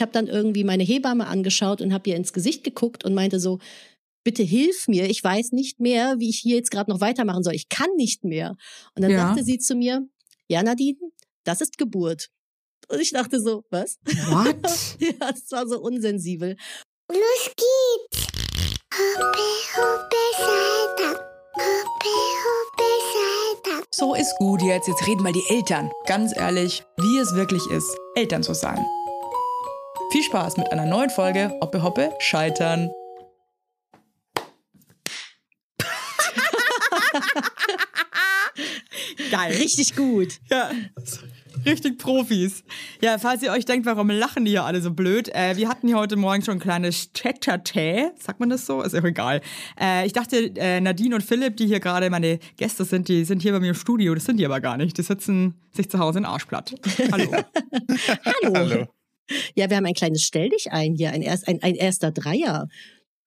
ich habe dann irgendwie meine Hebamme angeschaut und habe ihr ins Gesicht geguckt und meinte so, bitte hilf mir, ich weiß nicht mehr, wie ich hier jetzt gerade noch weitermachen soll. Ich kann nicht mehr. Und dann ja. sagte sie zu mir, ja Nadine, das ist Geburt. Und ich dachte so, was? What? ja, das war so unsensibel. Los geht's. Hoppe, hoppe, Salta. Hoppe, hoppe, Salta. So ist gut jetzt. Jetzt reden mal die Eltern. Ganz ehrlich, wie es wirklich ist, Eltern zu sein. Viel Spaß mit einer neuen Folge Hoppe, hoppe, scheitern. Geil. Richtig gut. Ja, richtig Profis. Ja, falls ihr euch denkt, warum lachen die hier alle so blöd, äh, wir hatten hier heute Morgen schon ein kleines Chat-Chat. Sagt man das so? Ist ja egal. Äh, ich dachte, äh, Nadine und Philipp, die hier gerade meine Gäste sind, die sind hier bei mir im Studio. Das sind die aber gar nicht. Die sitzen sich zu Hause in Arschblatt. Hallo. Hallo. Hallo. Ja, wir haben ein kleines Stell dich ein hier, ein, erst, ein, ein erster Dreier.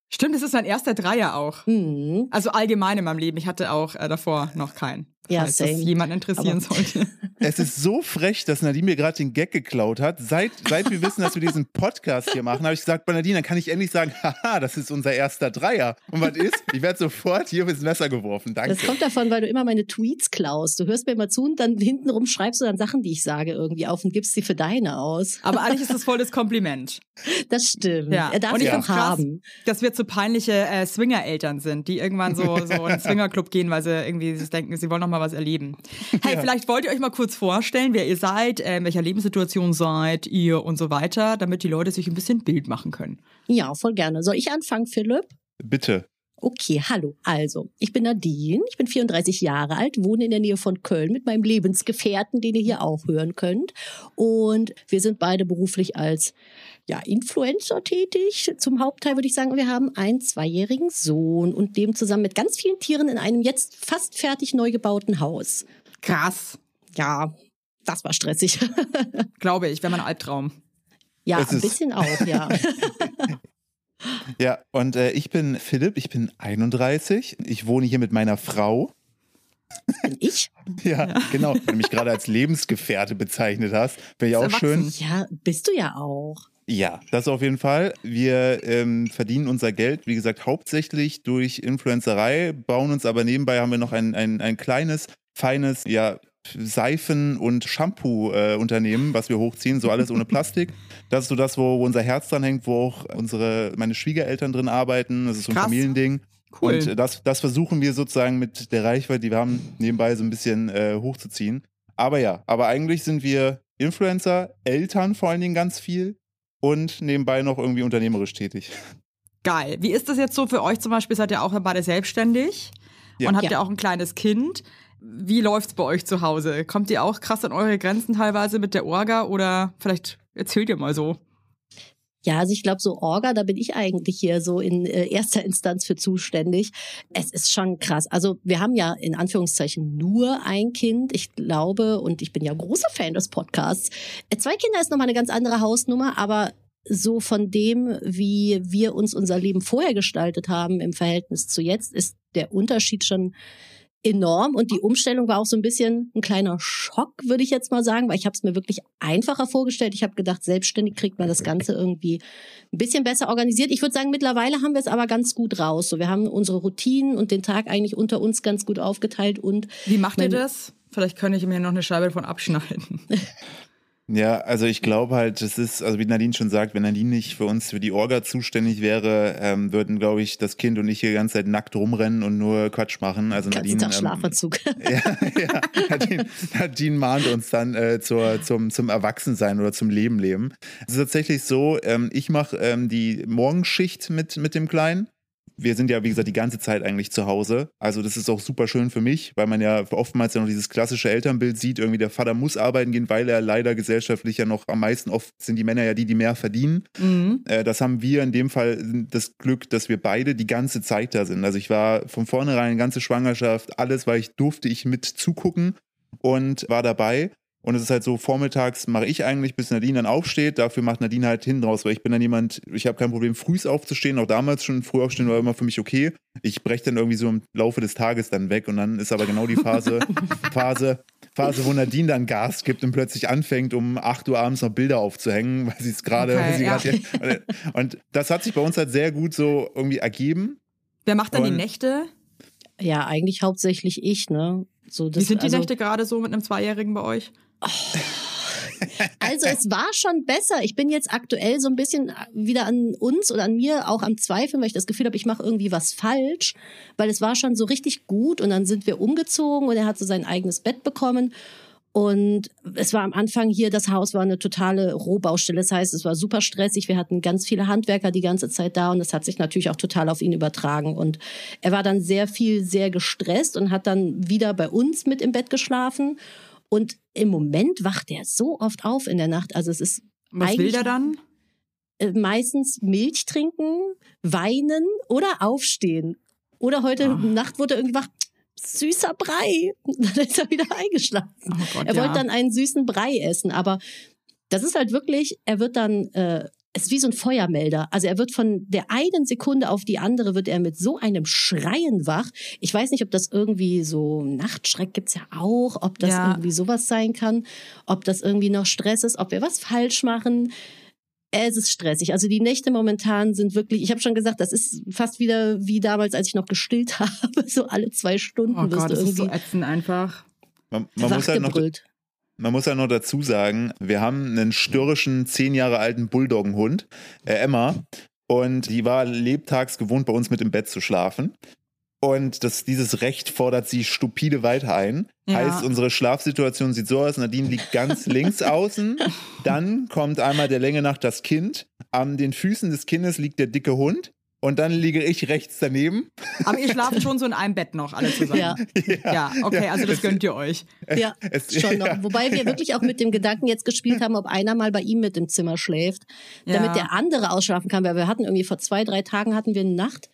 Stimmt, das ist mein erster Dreier auch. Mhm. Also allgemein in meinem Leben. Ich hatte auch äh, davor noch keinen. Ja, falls das jemand interessieren Aber sollte. Es ist so frech, dass Nadine mir gerade den Gag geklaut hat. Seit, seit wir wissen, dass wir diesen Podcast hier machen, habe ich gesagt, bei Nadine, dann kann ich endlich sagen, haha, das ist unser erster Dreier. Und was ist? Ich werde sofort hier ins Messer geworfen. Danke. Das kommt davon, weil du immer meine Tweets klaust. Du hörst mir immer zu und dann hintenrum schreibst du dann Sachen, die ich sage, irgendwie auf und gibst sie für deine aus. Aber eigentlich ist das voll das Kompliment. Das stimmt. Ja. Er darf und ich ich auch haben. Dass wir zu peinliche äh, Swinger-Eltern sind, die irgendwann so, so in den Swingerclub gehen, weil sie irgendwie sich denken, sie wollen noch mal was erleben. Hey, ja. vielleicht wollt ihr euch mal kurz vorstellen, wer ihr seid, äh, in welcher Lebenssituation seid ihr und so weiter, damit die Leute sich ein bisschen Bild machen können. Ja, voll gerne. Soll ich anfangen, Philipp? Bitte. Okay, hallo. Also, ich bin Nadine, ich bin 34 Jahre alt, wohne in der Nähe von Köln mit meinem Lebensgefährten, den ihr hier auch hören könnt. Und wir sind beide beruflich als ja, Influencer tätig. Zum Hauptteil würde ich sagen, wir haben einen zweijährigen Sohn und leben zusammen mit ganz vielen Tieren in einem jetzt fast fertig neu gebauten Haus. Krass. Ja, das war stressig. Glaube ich, wäre mein Albtraum. Ja, ein bisschen auch, ja. Ja, und äh, ich bin Philipp, ich bin 31. Ich wohne hier mit meiner Frau. Bin ich? Ja, ja. genau. Wenn du mich gerade als Lebensgefährte bezeichnet hast, wäre ich auch schön. Ja, bist du ja auch. Ja, das auf jeden Fall. Wir ähm, verdienen unser Geld, wie gesagt, hauptsächlich durch Influencerei, bauen uns aber nebenbei haben wir noch ein, ein, ein kleines, feines, ja, Seifen- und Shampoo-Unternehmen, äh, was wir hochziehen, so alles ohne Plastik. Das ist so das, wo, wo unser Herz dran hängt, wo auch unsere, meine Schwiegereltern drin arbeiten. Das ist so ein Krass. Familiending. Cool. Und das, das versuchen wir sozusagen mit der Reichweite, die wir haben, nebenbei so ein bisschen äh, hochzuziehen. Aber ja, aber eigentlich sind wir Influencer, Eltern vor allen Dingen ganz viel und nebenbei noch irgendwie unternehmerisch tätig. Geil. Wie ist das jetzt so für euch zum Beispiel? Seid ihr auch beide selbstständig ja. und habt ja. ihr auch ein kleines Kind? Wie läuft's bei euch zu Hause? Kommt ihr auch krass an eure Grenzen teilweise mit der Orga oder vielleicht erzählt ihr mal so? Ja, also ich glaube, so Orga, da bin ich eigentlich hier so in äh, erster Instanz für zuständig. Es ist schon krass. Also wir haben ja in Anführungszeichen nur ein Kind. Ich glaube, und ich bin ja großer Fan des Podcasts. Äh, zwei Kinder ist nochmal eine ganz andere Hausnummer, aber so von dem, wie wir uns unser Leben vorher gestaltet haben im Verhältnis zu jetzt, ist der Unterschied schon enorm und die Umstellung war auch so ein bisschen ein kleiner Schock, würde ich jetzt mal sagen, weil ich habe es mir wirklich einfacher vorgestellt. Ich habe gedacht, selbstständig kriegt man das Ganze irgendwie ein bisschen besser organisiert. Ich würde sagen, mittlerweile haben wir es aber ganz gut raus. So, wir haben unsere Routinen und den Tag eigentlich unter uns ganz gut aufgeteilt und wie macht ihr das? Vielleicht könnte ich mir noch eine Scheibe davon abschneiden. Ja, also ich glaube halt, das ist, also wie Nadine schon sagt, wenn Nadine nicht für uns für die Orga zuständig wäre, ähm, würden, glaube ich, das Kind und ich hier die ganze Zeit nackt rumrennen und nur Quatsch machen. Also Nadine. Tag ähm, Schlafanzug. ja, ja Nadine, Nadine mahnt uns dann äh, zur, zum, zum Erwachsensein oder zum Leben leben. Es ist tatsächlich so, ähm, ich mache ähm, die Morgenschicht mit, mit dem Kleinen wir sind ja, wie gesagt, die ganze Zeit eigentlich zu Hause. Also das ist auch super schön für mich, weil man ja oftmals ja noch dieses klassische Elternbild sieht. Irgendwie der Vater muss arbeiten gehen, weil er leider gesellschaftlich ja noch am meisten oft sind die Männer ja die, die mehr verdienen. Mhm. Äh, das haben wir in dem Fall das Glück, dass wir beide die ganze Zeit da sind. Also ich war von vornherein ganze Schwangerschaft, alles, weil ich durfte ich mit zugucken und war dabei. Und es ist halt so, vormittags mache ich eigentlich, bis Nadine dann aufsteht. Dafür macht Nadine halt hinten raus, weil ich bin dann jemand, ich habe kein Problem, frühs aufzustehen. Auch damals schon früh aufstehen war immer für mich okay. Ich breche dann irgendwie so im Laufe des Tages dann weg. Und dann ist aber genau die Phase, Phase Phase, wo Nadine dann Gas gibt und plötzlich anfängt, um 8 Uhr abends noch Bilder aufzuhängen, weil sie es gerade. Okay, weil sie ja. gerade- und das hat sich bei uns halt sehr gut so irgendwie ergeben. Wer macht dann die Und- Nächte? Ja, eigentlich hauptsächlich ich, ne? So, das, Wie sind die also, Nächte gerade so mit einem Zweijährigen bei euch? Also es war schon besser. Ich bin jetzt aktuell so ein bisschen wieder an uns oder an mir auch am Zweifeln, weil ich das Gefühl habe, ich mache irgendwie was falsch, weil es war schon so richtig gut und dann sind wir umgezogen und er hat so sein eigenes Bett bekommen. Und es war am Anfang hier, das Haus war eine totale Rohbaustelle. Das heißt, es war super stressig. Wir hatten ganz viele Handwerker die ganze Zeit da und das hat sich natürlich auch total auf ihn übertragen. Und er war dann sehr viel, sehr gestresst und hat dann wieder bei uns mit im Bett geschlafen. Und im Moment wacht er so oft auf in der Nacht. Also es ist Was will der dann? äh, meistens Milch trinken, weinen oder aufstehen. Oder heute Ah. Nacht wurde er irgendwie wach. Süßer Brei. Dann ist er wieder eingeschlafen. Oh Gott, Er ja. wollte dann einen süßen Brei essen, aber das ist halt wirklich, er wird dann, äh, es ist wie so ein Feuermelder. Also er wird von der einen Sekunde auf die andere wird er mit so einem Schreien wach. Ich weiß nicht, ob das irgendwie so Nachtschreck gibt's ja auch, ob das Ja. irgendwie sowas sein kann, ob das irgendwie noch Stress ist, ob wir was falsch machen. Es ist stressig. Also die Nächte momentan sind wirklich, ich habe schon gesagt, das ist fast wieder wie damals, als ich noch gestillt habe. So alle zwei Stunden Oh wirst Gott, du das ist so irgendwie ätzend einfach. Man, man muss halt noch. Man muss ja noch dazu sagen, wir haben einen störrischen, zehn Jahre alten Bulldoggenhund, äh, Emma, und die war lebtags gewohnt, bei uns mit im Bett zu schlafen. Und das, dieses Recht fordert sie stupide weiter ein. Ja. Heißt, unsere Schlafsituation sieht so aus, Nadine liegt ganz links außen, dann kommt einmal der Länge nach das Kind, an den Füßen des Kindes liegt der dicke Hund und dann liege ich rechts daneben. Aber ihr schlaft schon so in einem Bett noch alle zusammen. Ja. Ja, okay, also das gönnt ihr euch. Ja, Es- schon noch. ja. Wobei wir wirklich auch mit dem Gedanken jetzt gespielt haben, ob einer mal bei ihm mit im Zimmer schläft, damit Ja. der andere ausschlafen kann. Weil wir hatten irgendwie vor zwei, drei Tagen hatten wir eine Nacht,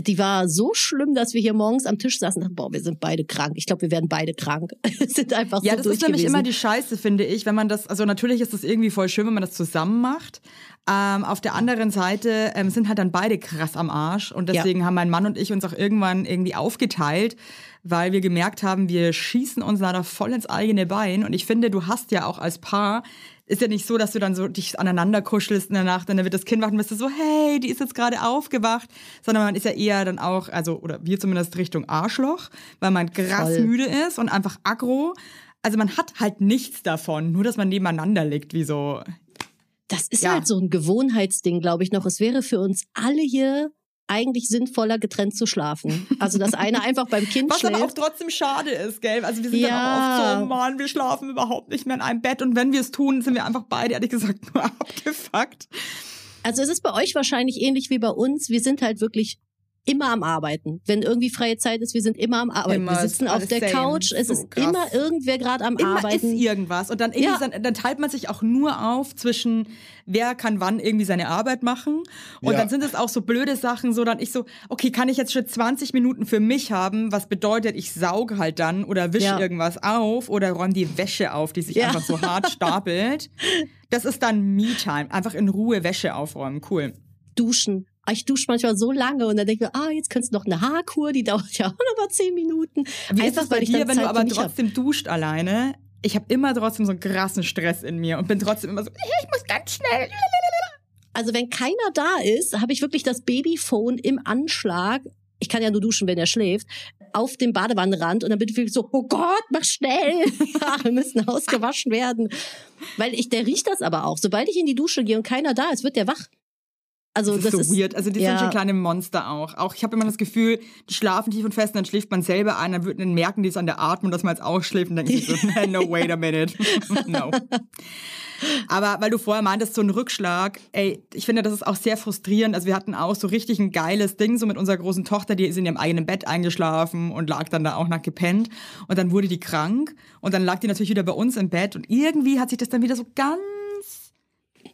die war so schlimm, dass wir hier morgens am Tisch saßen und dachten, boah, wir sind beide krank. Ich glaube, wir werden beide krank. Sind einfach Ja, so das durch ist nämlich gewesen. immer die Scheiße, finde ich, wenn man das, also natürlich ist das irgendwie voll schön, wenn man das zusammen macht. Ähm, auf der anderen Seite ähm, sind halt dann beide krass am Arsch und deswegen haben mein Mann und ich uns auch irgendwann irgendwie aufgeteilt, weil wir gemerkt haben, wir schießen uns leider voll ins eigene Bein und ich finde, du hast ja auch als Paar ist ja nicht so, dass du dann so dich aneinander kuschelst in der Nacht und dann wird das Kind wach und bist du so, hey, die ist jetzt gerade aufgewacht, sondern man ist ja eher dann auch, also, oder wir zumindest Richtung Arschloch, weil man krass Voll. müde ist und einfach aggro. Also man hat halt nichts davon, nur dass man nebeneinander liegt, wie so. Das ist Ja. halt so ein Gewohnheitsding, glaube ich noch. Es wäre für uns alle hier eigentlich sinnvoller, getrennt zu schlafen. Also, dass einer einfach beim Kind Was aber auch schläft. trotzdem schade ist, gell? Also wir sind dann auch Ja. oft so, Mann, wir schlafen überhaupt nicht mehr in einem Bett und wenn wir es tun, sind wir einfach beide, ehrlich gesagt, nur abgefuckt. Also es ist bei euch wahrscheinlich ähnlich wie bei uns. Wir sind halt wirklich immer am Arbeiten. Wenn irgendwie freie Zeit ist, wir sind immer am Arbeiten. Immer, wir sitzen auf alles der same. Couch. Es So ist krass. immer irgendwer gerade am Immer Arbeiten. ist irgendwas. Und dann, irgendwie Ja. dann, dann teilt man sich auch nur auf zwischen, wer kann wann irgendwie seine Arbeit machen. Und Ja. dann sind es auch so blöde Sachen, so dann ich so, okay, kann ich jetzt schon 20 Minuten für mich haben, was bedeutet, ich sauge halt dann oder wische Ja. irgendwas auf oder räume die Wäsche auf, die sich Ja. einfach so hart stapelt. Das ist dann Me-Time. Einfach in Ruhe Wäsche aufräumen. Cool. Duschen. Ich dusche manchmal so lange und dann denke ich mir, ah, jetzt könntest du noch eine Haarkur, die dauert ja auch noch mal zehn Minuten. Wie ist das bei dir, wenn Zeit du aber hab. trotzdem duscht alleine? Ich habe immer trotzdem so einen krassen Stress in mir und bin trotzdem immer so, ich muss ganz schnell. Also wenn keiner da ist, habe ich wirklich das Babyphone im Anschlag. Ich kann ja nur duschen, wenn er schläft. Auf dem Badewannenrand und dann bin ich wirklich so, oh Gott, mach schnell. Wir müssen ausgewaschen werden. Weil ich, der riecht das aber auch. Sobald ich in die Dusche gehe und keiner da ist, wird der wach. Also Das ist so weird. Also die ja. sind schon kleine Monster auch. Auch ich habe immer das Gefühl, die schlafen tief und fest, und dann schläft man selber ein, dann wird dann merken die es an der Atmung, dass man jetzt auch schläft und denken sich so, no, wait a minute. no. Aber weil du vorher meintest, so ein Rückschlag, ey, ich finde, das ist auch sehr frustrierend. Also wir hatten auch so richtig ein geiles Ding, so mit unserer großen Tochter, die ist in ihrem eigenen Bett eingeschlafen und lag dann da auch nach gepennt. Und dann wurde die krank und dann lag die natürlich wieder bei uns im Bett und irgendwie hat sich das dann wieder so ganz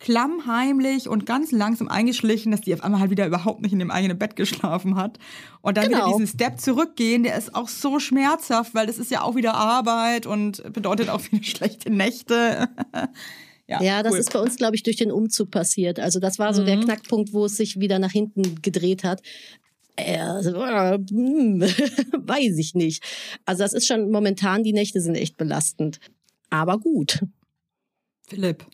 klammheimlich und ganz langsam eingeschlichen, dass die auf einmal halt wieder überhaupt nicht in dem eigenen Bett geschlafen hat. Und dann Genau. wieder diesen Step zurückgehen, der ist auch so schmerzhaft, weil das ist ja auch wieder Arbeit und bedeutet auch wieder schlechte Nächte. ja, Ja, das cool. ist bei uns, glaube ich, durch den Umzug passiert. Also das war so der Knackpunkt, wo es sich wieder nach hinten gedreht hat. äh, äh, hm, weiß ich nicht. Also das ist schon momentan, die Nächte sind echt belastend. Aber gut, Philipp.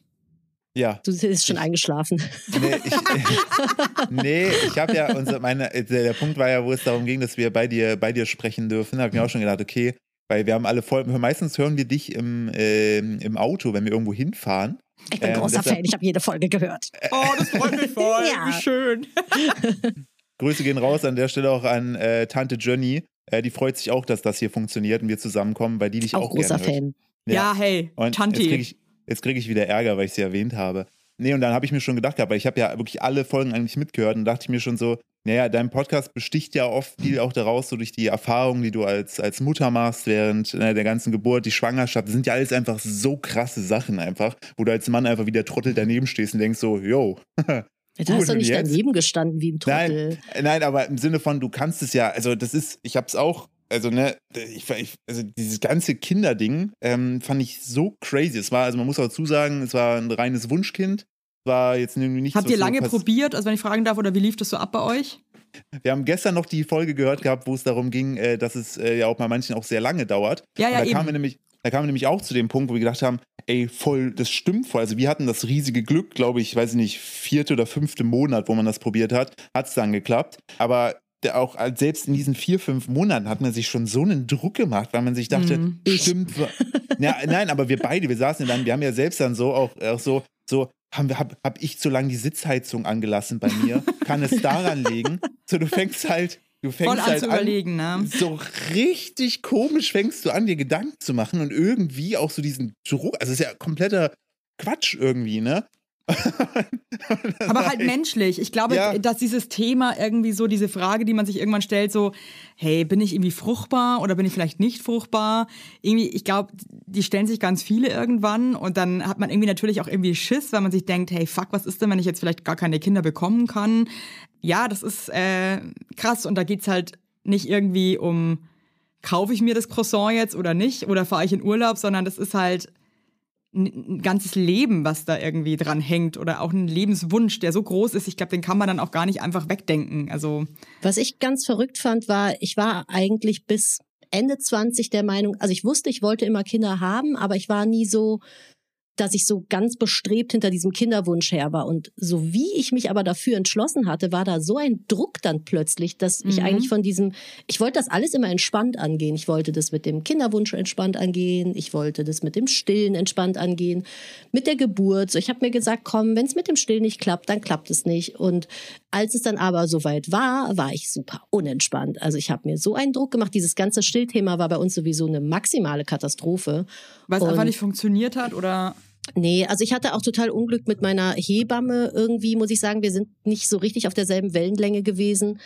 Ja. du bist schon eingeschlafen. Nee, ich, nee, ich habe ja, unser, meine, der, der Punkt war ja, wo es darum ging, dass wir bei dir, bei dir sprechen dürfen. Da habe ich mir auch schon gedacht, okay, weil wir haben alle voll, meistens hören wir dich im, ähm, im Auto, wenn wir irgendwo hinfahren. Ich bin Ähm, großer deshalb- Fan, ich habe jede Folge gehört. Oh, das freut mich voll. Ja. Wie schön. Grüße gehen raus an der Stelle auch an äh, Tante Jenny. Äh, die freut sich auch, dass das hier funktioniert und wir zusammenkommen, weil die dich auch, Auch großer gerne hört. Fan. Ja, hey, Und Tanti. Jetzt kriege ich, wieder Ärger, weil ich sie erwähnt habe. Nee, und dann habe ich mir schon gedacht, gehabt, weil ich habe ja wirklich alle Folgen eigentlich mitgehört und dachte ich mir schon so, naja, dein Podcast besticht ja oft viel auch daraus, so durch die Erfahrungen, die du als, als Mutter machst während äh, der ganzen Geburt, die Schwangerschaft. Das sind ja alles einfach so krasse Sachen einfach, wo du als Mann einfach wie der Trottel daneben stehst und denkst so, yo. Du hast doch nicht jetzt? daneben gestanden wie ein Trottel. Nein, nein, aber im Sinne von, du kannst es ja, also das ist, ich hab's auch, also ne, ich, ich, also dieses ganze Kinderding ähm, fand ich so crazy. Es war, also man muss auch dazu sagen, es war ein reines Wunschkind. Es war jetzt irgendwie nicht Habt so ihr lange so probiert, also wenn ich fragen darf, oder wie lief das so ab bei euch? Wir haben gestern noch die Folge gehört gehabt, wo es darum ging, äh, dass es äh, ja auch bei manchen auch sehr lange dauert. Ja, Und ja, da kamen wir eben. nämlich, da kamen wir nämlich auch zu dem Punkt, wo wir gedacht haben, ey, voll, das stimmt voll. Also wir hatten das riesige Glück, glaube ich, weiß ich nicht, vierte oder fünfte Monat, wo man das probiert hat, hat es dann geklappt. Aber auch als- selbst in diesen vier, fünf Monaten hat man sich schon so einen Druck gemacht, weil man sich dachte, Mhm. stimmt. Ja, nein, aber wir beide, wir saßen dann, wir haben ja selbst dann so auch, auch so, so, haben wir, hab, hab ich zu lange die Sitzheizung angelassen bei mir? Kann es daran liegen? So, du fängst halt, du fängst Voll an halt zu überlegen, ne? so richtig komisch fängst du an, dir Gedanken zu machen und irgendwie auch so diesen Druck. Also, es ist ja kompletter Quatsch irgendwie, ne? Aber halt menschlich. Ich glaube, Ja. dass dieses Thema irgendwie so, diese Frage, die man sich irgendwann stellt, so, hey, bin ich irgendwie fruchtbar oder bin ich vielleicht nicht fruchtbar? Irgendwie, ich glaube, die stellen sich ganz viele irgendwann und dann hat man irgendwie natürlich auch irgendwie Schiss, weil man sich denkt, hey, fuck, was ist denn, wenn ich jetzt vielleicht gar keine Kinder bekommen kann? Ja, das ist äh, krass und da geht's halt nicht irgendwie um, kaufe ich mir das Croissant jetzt oder nicht oder fahre ich in Urlaub, sondern das ist halt ein ganzes Leben, was da irgendwie dran hängt oder auch ein Lebenswunsch, der so groß ist. Ich glaube, den kann man dann auch gar nicht einfach wegdenken. Also Was ich ganz verrückt fand, war, ich war eigentlich bis Ende 20 der Meinung, also ich wusste, ich wollte immer Kinder haben, aber ich war nie so, dass ich so ganz bestrebt hinter diesem Kinderwunsch her war. Und so wie ich mich aber dafür entschlossen hatte, war da so ein Druck dann plötzlich, dass ich Mhm. eigentlich von diesem, ich wollte das alles immer entspannt angehen. Ich wollte das mit dem Kinderwunsch entspannt angehen. Ich wollte das mit dem Stillen entspannt angehen. Mit der Geburt. So, ich habe mir gesagt, komm, wenn es mit dem Stillen nicht klappt, dann klappt es nicht. Und als es dann aber soweit war, war ich super unentspannt. Also ich habe mir so einen Druck gemacht. Dieses ganze Stillthema war bei uns sowieso eine maximale Katastrophe. weil es einfach nicht funktioniert hat oder Nee, also ich hatte auch total Unglück mit meiner Hebamme irgendwie, muss ich sagen. Wir sind nicht so richtig auf derselben Wellenlänge gewesen.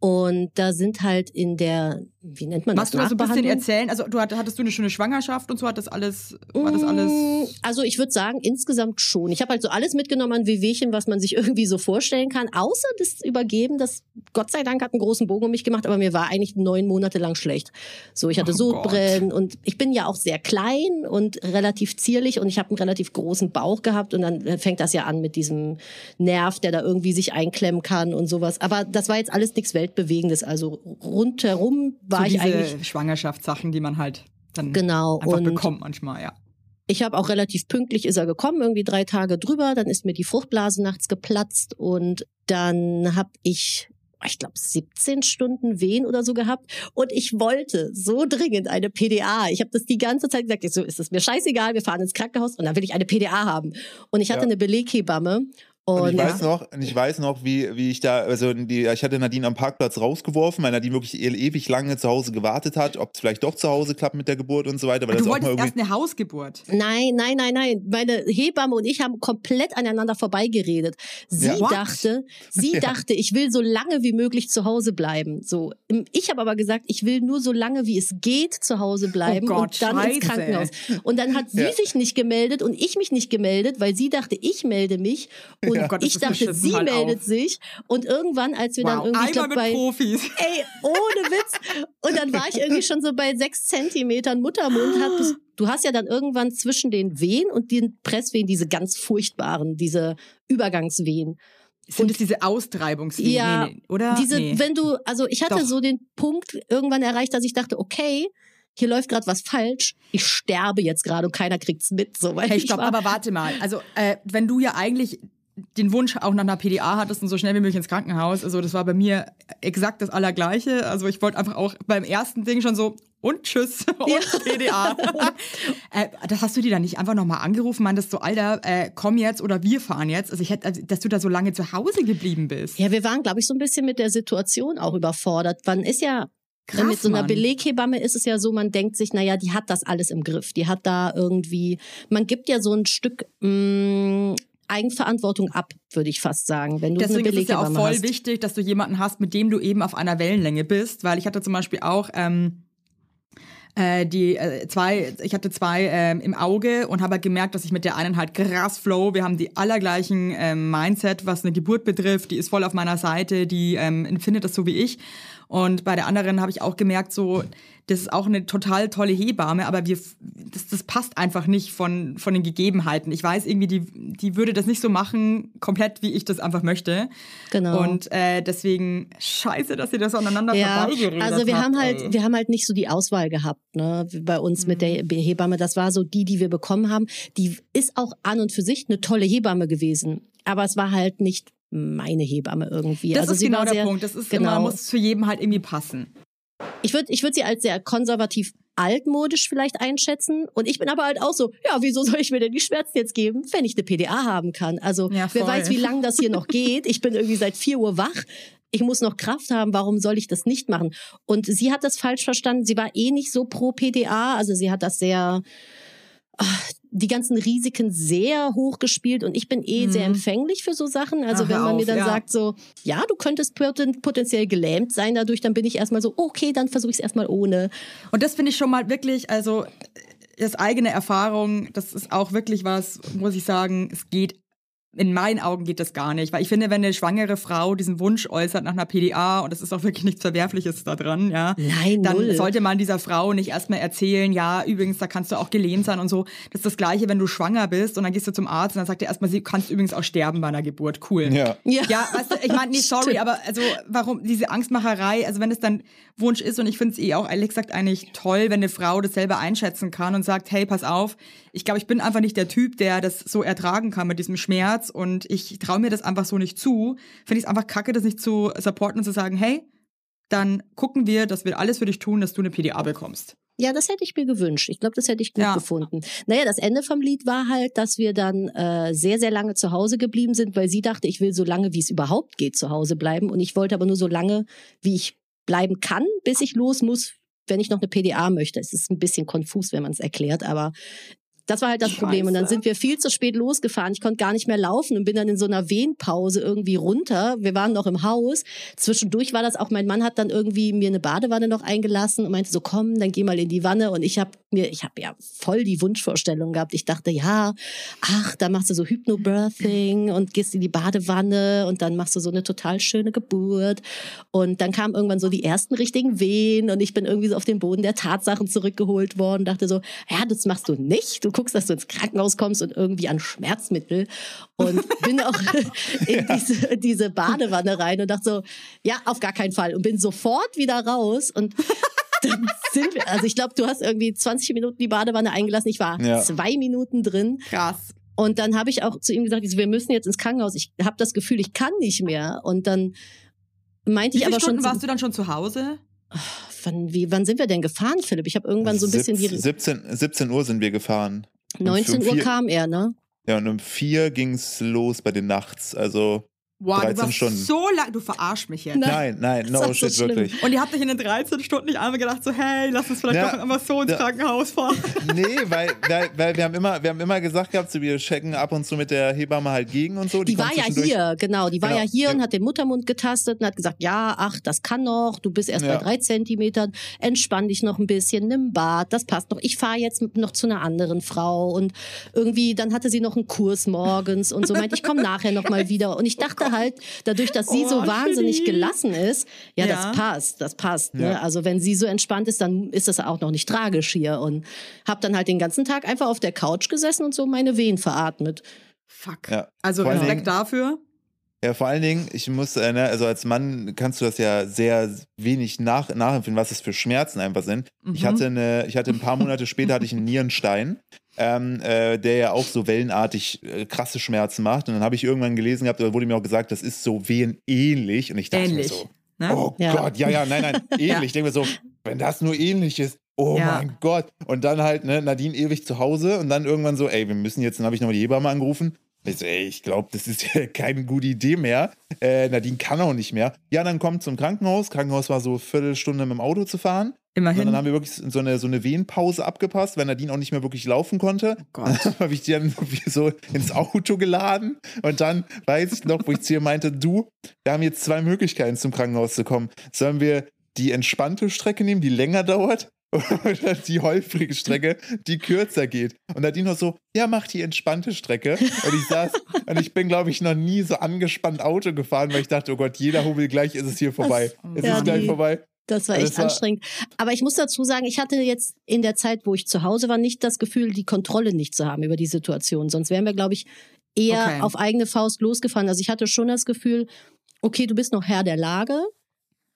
Und da sind halt in der, wie nennt man magst du das, das so ein bisschen erzählen? Also du hatt- hattest du eine schöne Schwangerschaft und so hat das alles, war das Mm, alles. Also ich würde sagen, insgesamt schon. Ich habe halt so alles mitgenommen an Wehwehchen, was man sich irgendwie so vorstellen kann. Außer das Übergeben, das Gott sei Dank hat einen großen Bogen um mich gemacht, aber mir war eigentlich neun Monate lang schlecht. So, ich hatte Oh Sodbrennen und ich bin ja auch sehr klein und relativ zierlich und ich habe einen relativ großen Bauch gehabt und dann fängt das ja an mit diesem Nerv, der da irgendwie sich einklemmen kann und sowas. Aber das war jetzt alles nichts Weltbewegendes. Also rundherum war so ich diese eigentlich Schwangerschaftssachen, die man halt dann genau einfach und bekommt manchmal, ja. ich habe auch relativ pünktlich ist er gekommen, irgendwie drei Tage drüber. Dann ist mir die Fruchtblase nachts geplatzt und dann habe ich, ich glaube, 17 Stunden Wehen oder so gehabt. Und ich wollte so dringend eine PDA. Ich habe das die ganze Zeit gesagt. Ich so ist es mir scheißegal. Wir fahren ins Krankenhaus und dann will ich eine PDA haben. Und ich hatte Ja. eine Beleghebamme. Und, Und, ich weiß noch, und ich weiß noch, wie, wie ich da, also die, ich hatte Nadine am Parkplatz rausgeworfen, weil Nadine wirklich e- ewig lange zu Hause gewartet hat, ob es vielleicht doch zu Hause klappt mit der Geburt und so weiter. Weil du das auch mal wolltest irgendwie, erst eine Hausgeburt. Nein, nein, nein, nein. Meine Hebamme und ich haben komplett aneinander vorbeigeredet. Sie Ja. Dachte, sie Ja. dachte, ich will so lange wie möglich zu Hause bleiben. So, ich habe aber gesagt, ich will nur so lange wie es geht zu Hause bleiben Oh Gott, und dann Scheiße. ins Krankenhaus. Und dann hat sie Ja. sich nicht gemeldet und ich mich nicht gemeldet, weil sie dachte, ich melde mich und Oh Gott, das ich dachte, sie halt meldet auf. sich und irgendwann, als wir dann Wow, irgendwie ich einmal glaub, mit bei Profis. Ey, ohne Witz. Und dann war ich irgendwie schon so bei sechs Zentimetern Muttermund. Hat, bis- du hast ja dann irgendwann zwischen den Wehen und den Presswehen diese ganz furchtbaren, diese Übergangswehen. Sind es diese Austreibungswehen, Ja, oder? Diese, nee. wenn du, also ich hatte Doch. so den Punkt irgendwann erreicht, dass ich dachte, okay, hier läuft gerade was falsch. Ich sterbe jetzt gerade und keiner kriegt's mit. So, weil Hey, ich stopp, war, aber warte mal. Also, äh, wenn du ja eigentlich den Wunsch auch nach einer PDA hattest und so schnell wie möglich ins Krankenhaus, also das war bei mir exakt das Allergleiche. Also ich wollte einfach auch beim ersten Ding schon so und tschüss und PDA. äh, das hast du die dann nicht einfach nochmal angerufen, meintest so, Alter, äh, komm jetzt oder wir fahren jetzt. Also ich hätte, also, dass du da so lange zu Hause geblieben bist. Ja, wir waren, glaube ich, so ein bisschen mit der Situation auch überfordert. Man ist ja Krass, mit so einer Mann. Beleghebamme ist es ja so, man denkt sich, naja, die hat das alles im Griff. Die hat da irgendwie, man gibt ja so ein Stück mh, Eigenverantwortung ab, würde ich fast sagen, wenn du Deswegen ist es ja auch voll hast. wichtig, dass du jemanden hast, mit dem du eben auf einer Wellenlänge bist, weil ich hatte zum Beispiel auch ähm, äh, die äh, zwei, ich hatte zwei ähm, im Auge und habe halt gemerkt, dass ich mit der einen halt krass flow. Wir haben die allergleichen ähm, Mindset, was eine Geburt betrifft. Die ist voll auf meiner Seite, die ähm, empfindet das so wie ich. Und bei der anderen habe ich auch gemerkt, so, das ist auch eine total tolle Hebamme, aber wir, das, das passt einfach nicht von, von den Gegebenheiten. Ich weiß irgendwie, die, die würde das nicht so machen, komplett wie ich das einfach möchte. Genau. Und äh, deswegen scheiße, dass ihr das aneinander Ja, vorbeigeredet also wir habt, haben halt, ey. wir haben halt nicht so die Auswahl gehabt, ne, bei uns mit Mhm. der Hebamme. Das war so die, die wir bekommen haben. Die ist auch an und für sich eine tolle Hebamme gewesen. Aber es war halt nicht meine Hebamme irgendwie. Das also ist genau der Punkt. Das ist genau. immer, muss zu jedem halt irgendwie passen. Ich würde ich würd sie als sehr konservativ altmodisch vielleicht einschätzen. Und ich bin aber halt auch so, ja, wieso soll ich mir denn die Schmerzen jetzt geben, wenn ich eine PDA haben kann? Also Ja, wer weiß, wie lange das hier noch geht. Ich bin irgendwie seit 4 Uhr wach. Ich muss noch Kraft haben, warum soll ich das nicht machen? Und sie hat das falsch verstanden. Sie war eh nicht so pro PDA. Also sie hat das sehr, ach, die ganzen Risiken sehr hoch gespielt und ich bin eh sehr empfänglich für so Sachen. Also Ach, wenn man mir auf, dann ja. sagt so, ja, du könntest poten- potenziell gelähmt sein dadurch, dann bin ich erstmal so, okay, dann versuche ich es erstmal ohne. Und das finde ich schon mal wirklich, also das eigene Erfahrung, das ist auch wirklich was, muss ich sagen, es geht. In meinen Augen geht das gar nicht, weil ich finde, wenn eine schwangere Frau diesen Wunsch äußert nach einer PDA und es ist auch wirklich nichts Verwerfliches da dran, ja, Nein, dann null. sollte man dieser Frau nicht erstmal erzählen, ja, übrigens, da kannst du auch gelähmt sein und so. Das ist das Gleiche, wenn du schwanger bist und dann gehst du zum Arzt und dann sagt er erstmal, sie kannst übrigens auch sterben bei einer Geburt. Cool. Ja. Ja. Ja, weißt du, ich meine, nee, sorry, Stimmt. aber also warum diese Angstmacherei, also wenn es dann Wunsch ist und ich finde es eh auch ehrlich gesagt eigentlich toll, wenn eine Frau das selber einschätzen kann und sagt, hey, pass auf, ich glaube, ich bin einfach nicht der Typ, der das so ertragen kann mit diesem Schmerz und ich traue mir das einfach so nicht zu. Finde ich es einfach kacke, das nicht zu supporten und zu sagen, hey, dann gucken wir, dass wir alles für dich tun, dass du eine PDA bekommst. Ja, das hätte ich mir gewünscht. Ich glaube, das hätte ich gut Ja. gefunden. Naja, das Ende vom Lied war halt, dass wir dann äh, sehr, sehr lange zu Hause geblieben sind, weil sie dachte, ich will so lange, wie es überhaupt geht, zu Hause bleiben. Und ich wollte aber nur so lange, wie ich bleiben kann, bis ich los muss, wenn ich noch eine PDA möchte. Es ist ein bisschen konfus, wenn man es erklärt, aber das war halt das Problem. Und dann Scheiße. sind wir viel zu spät losgefahren. Ich konnte gar nicht mehr laufen und bin dann in so einer Wehenpause irgendwie runter. Wir waren noch im Haus. Zwischendurch war das auch, mein Mann hat dann irgendwie mir eine Badewanne noch eingelassen und meinte so, komm, dann geh mal in die Wanne. Und ich habe mir, ich habe ja voll die Wunschvorstellung gehabt. Ich dachte, ja, ach, da machst du so Hypnobirthing und gehst in die Badewanne und dann machst du so eine total schöne Geburt. Und dann kamen irgendwann so die ersten richtigen Wehen und ich bin irgendwie so auf den Boden der Tatsachen zurückgeholt worden. Dachte so, ja, das machst du nicht. Du guckst, dass du ins Krankenhaus kommst und irgendwie an Schmerzmittel. Und bin auch in diese, diese Badewanne rein und dachte so, ja, auf gar keinen Fall. Und bin sofort wieder raus und dann sind wir, also ich glaube, du hast irgendwie 20 Minuten die Badewanne eingelassen. Ich war Ja. zwei Minuten drin. Krass. Und dann habe ich auch zu ihm gesagt, wir müssen jetzt ins Krankenhaus. Ich habe das Gefühl, ich kann nicht mehr. Und dann meinte ich aber schon, Stunden zu- warst du dann schon zu Hause? wann, wie, wann sind wir denn gefahren, Philipp? Ich habe irgendwann so ein bisschen die 17, 17 Uhr sind wir gefahren. Und 19 um Uhr vier- kam er, ne? Ja, und um vier ging's los bei den Nachts. Also, Wow, du 13 warst Stunden. so lang, du verarsch mich jetzt. Nein. nein, nein, Das no ist so shit, schlimm. wirklich. Und ihr habt euch in den 13 Stunden nicht einmal gedacht, so, hey, lass uns vielleicht Ja, doch einfach so ins da- Krankenhaus fahren. Nee, weil, weil, weil wir haben immer, wir haben immer gesagt gehabt, so, wir checken ab und zu mit der Hebamme halt gegen und so. Die, war kommt ja hier, genau. Die war Genau. ja hier und Ja. hat den Muttermund getastet und hat gesagt, ja, ach, das kann noch. Du bist erst Ja. bei drei Zentimetern. Entspann dich noch ein bisschen, nimm Bad, das passt noch. Ich fahre jetzt noch zu einer anderen Frau und irgendwie, dann hatte sie noch einen Kurs morgens und so meinte, ich komme nachher noch mal wieder. Und ich dachte halt, dadurch, dass sie Oh, so wahnsinnig Chili. gelassen ist, ja, Ja. das passt, das passt. Ne? Ja. Also wenn sie so entspannt ist, dann ist das auch noch nicht tragisch hier. Und hab dann halt den ganzen Tag einfach auf der Couch gesessen und so meine Wehen veratmet. Fuck. Ja. Also Respekt dafür. Ja, vor allen Dingen, ich muss, äh, ne, also als Mann kannst du das ja sehr wenig nach, nachempfinden, was es für Schmerzen einfach sind. Ich Mhm. hatte eine, ich hatte ein paar Monate später hatte ich einen Nierenstein, ähm, äh, der ja auch so wellenartig äh, krasse Schmerzen macht. Und dann habe ich irgendwann gelesen gehabt, da wurde mir auch gesagt, das ist so wehenähnlich. Und ich dachte Ähnlich. mir so, Ne? oh Ja. Gott, ja, ja, nein, nein, ähnlich. Ich denke mir so, wenn das nur ähnlich ist, oh Ja. mein Gott. Und dann halt, ne, Nadine ewig zu Hause und dann irgendwann so, ey, wir müssen jetzt, dann habe ich nochmal die Hebamme angerufen. Ich so, ey, ich glaube, das ist ja keine gute Idee mehr. Äh, Nadine kann auch nicht mehr. Ja, dann kommt zum Krankenhaus. Krankenhaus war so eine Viertelstunde mit dem Auto zu fahren. Und Immerhin. dann haben wir wirklich so eine, so eine Wehenpause abgepasst, weil Nadine auch nicht mehr wirklich laufen konnte. Oh Gott. Dann habe ich die dann so ins Auto geladen. Und dann weiß ich noch, wo ich zu ihr meinte, du, wir haben jetzt zwei Möglichkeiten zum Krankenhaus zu kommen. Sollen wir die entspannte Strecke nehmen, die länger dauert? Oder die holprige Strecke, die kürzer geht. Und Nadine war so, ja, mach die entspannte Strecke. Und ich saß, und ich bin, glaube ich, noch nie so angespannt Auto gefahren, weil ich dachte, oh Gott, jeder Hubbel gleich ist es hier vorbei. Es Ja, ist gleich die- vorbei. Das war Das echt war- anstrengend. Aber ich muss dazu sagen, ich hatte jetzt in der Zeit, wo ich zu Hause war, nicht das Gefühl, die Kontrolle nicht zu haben über die Situation. Sonst wären wir, glaube ich, eher Okay. auf eigene Faust losgefahren. Also ich hatte schon das Gefühl, okay, du bist noch Herr der Lage.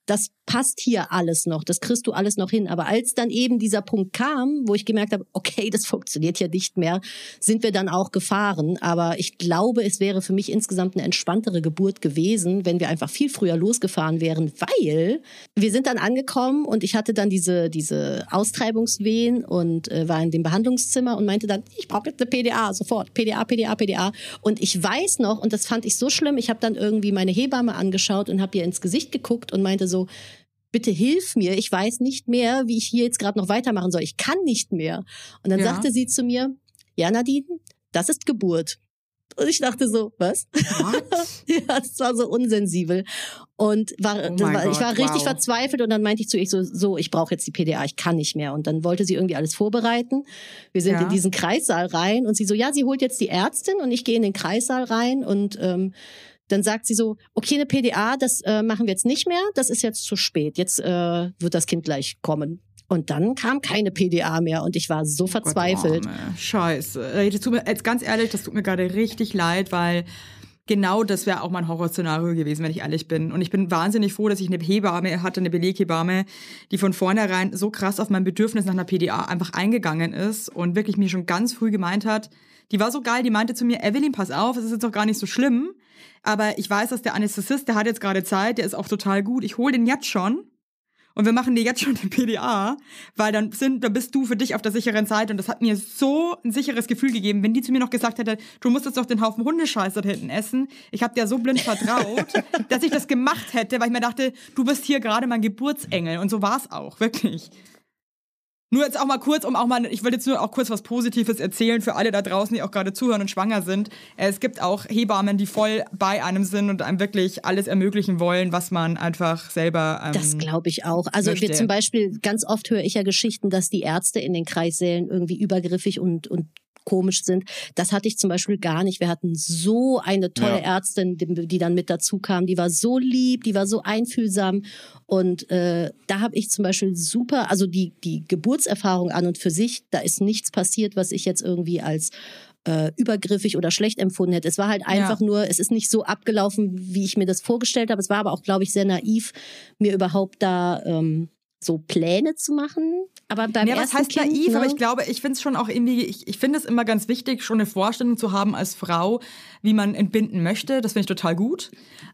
Das passt hier alles noch, das kriegst du alles noch hin. Aber als dann eben dieser Punkt kam, wo ich gemerkt habe, okay, das funktioniert ja nicht mehr, sind wir dann auch gefahren. Aber ich glaube, es wäre für mich insgesamt eine entspanntere Geburt gewesen, wenn wir einfach viel früher losgefahren wären, weil wir sind dann angekommen und ich hatte dann diese, diese Austreibungswehen und äh, war in dem Behandlungszimmer und meinte dann, ich brauche jetzt eine PDA, sofort, PDA, PDA, PDA. Und ich weiß noch, und das fand ich so schlimm, ich habe dann irgendwie meine Hebamme angeschaut und habe ihr ins Gesicht geguckt und meinte so, bitte hilf mir, ich weiß nicht mehr, wie ich hier jetzt gerade noch weitermachen soll. Ich kann nicht mehr. Und dann Ja. sagte sie zu mir, ja Nadine, das ist Geburt. Und ich dachte so, was? Ja, das war so unsensibel. Und war, Oh war ich Gott, war richtig wow. verzweifelt und dann meinte ich zu ihr so, so ich brauche jetzt die PDA, ich kann nicht mehr. Und dann wollte sie irgendwie alles vorbereiten. Wir sind Ja. in diesen Kreissaal rein und sie so, ja, sie holt jetzt die Ärztin und ich gehe in den Kreissaal rein und ähm, dann sagt sie so, okay, eine PDA, das äh, machen wir jetzt nicht mehr, das ist jetzt zu spät. Jetzt äh, wird das Kind gleich kommen. Und dann kam keine PDA mehr und ich war so verzweifelt. Gott. Scheiße. Das tut mir, jetzt ganz ehrlich, das tut mir gerade richtig leid, weil genau das wäre auch mein Horrorszenario gewesen, wenn ich ehrlich bin. Und ich bin wahnsinnig froh, dass ich eine Hebamme hatte, eine Beleghebamme, die von vornherein so krass auf mein Bedürfnis nach einer PDA einfach eingegangen ist und wirklich mir schon ganz früh gemeint hat, die war so geil, die meinte zu mir, Evelyn, pass auf, es ist jetzt auch gar nicht so schlimm, aber ich weiß, dass der Anästhesist, der hat jetzt gerade Zeit, der ist auch total gut, ich hole den jetzt schon und wir machen dir jetzt schon die PDA, weil dann sind, dann bist du für dich auf der sicheren Seite. Und das hat mir so ein sicheres Gefühl gegeben, wenn die zu mir noch gesagt hätte, du musst jetzt doch den Haufen Hundescheiß da hinten essen. Ich habe dir so blind vertraut, dass ich das gemacht hätte, weil ich mir dachte, du bist hier gerade mein Geburtsengel. Und so war's auch, wirklich. Nur jetzt auch mal kurz, um auch mal, ich will jetzt nur auch kurz was Positives erzählen für alle da draußen, die auch gerade zuhören und schwanger sind. Es gibt auch Hebammen, die voll bei einem sind und einem wirklich alles ermöglichen wollen, was man einfach selber. Ähm, Das glaube ich auch. Also wir zum Beispiel, ganz oft höre ich ja Geschichten, dass die Ärzte in den Kreissälen irgendwie übergriffig und, und komisch sind. Das hatte ich zum Beispiel gar nicht. Wir hatten so eine tolle Ja. Ärztin, die, die dann mit dazu kam. Die war so lieb, die war so einfühlsam. Und äh, da habe ich zum Beispiel super, also die, die Geburtserfahrung an und für sich, da ist nichts passiert, was ich jetzt irgendwie als äh, übergriffig oder schlecht empfunden hätte. Es war halt einfach nur, es ist nicht so abgelaufen, wie ich mir das vorgestellt habe. Es war aber auch, glaube ich, sehr naiv, mir überhaupt da ähm, so Pläne zu machen. Aber beim Ja, was ersten heißt kind, naiv? ne? Aber ich glaube, ich finde es schon auch irgendwie, ich, ich finde es immer ganz wichtig, schon eine Vorstellung zu haben als Frau, wie man entbinden möchte. Das finde ich total gut.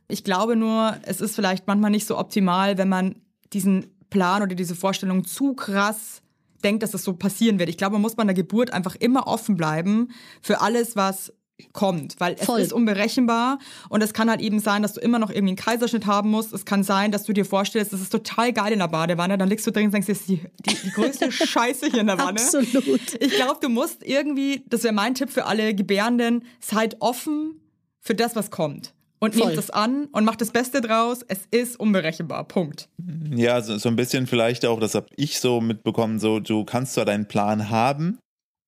Ich glaube nur, es ist vielleicht manchmal nicht so optimal, wenn man diesen Plan oder diese Vorstellung zu krass denkt, dass das so passieren wird. Ich glaube, man muss bei der Geburt einfach immer offen bleiben für alles, was kommt, weil es Voll. ist unberechenbar und es kann halt eben sein, dass du immer noch irgendwie einen Kaiserschnitt haben musst. Es kann sein, dass du dir vorstellst, das ist total geil in der Badewanne, dann liegst du drin und denkst, das ist die, die, die größte Scheiße hier in der Wanne. Absolut. Ich glaube, du musst irgendwie, das wäre mein Tipp für alle Gebärenden, seid offen für das, was kommt. Und Voll. nehmt es an und macht das Beste draus. Es ist unberechenbar. Punkt. Ja, so, so ein bisschen vielleicht auch, das habe ich so mitbekommen, so du kannst zwar deinen Plan haben,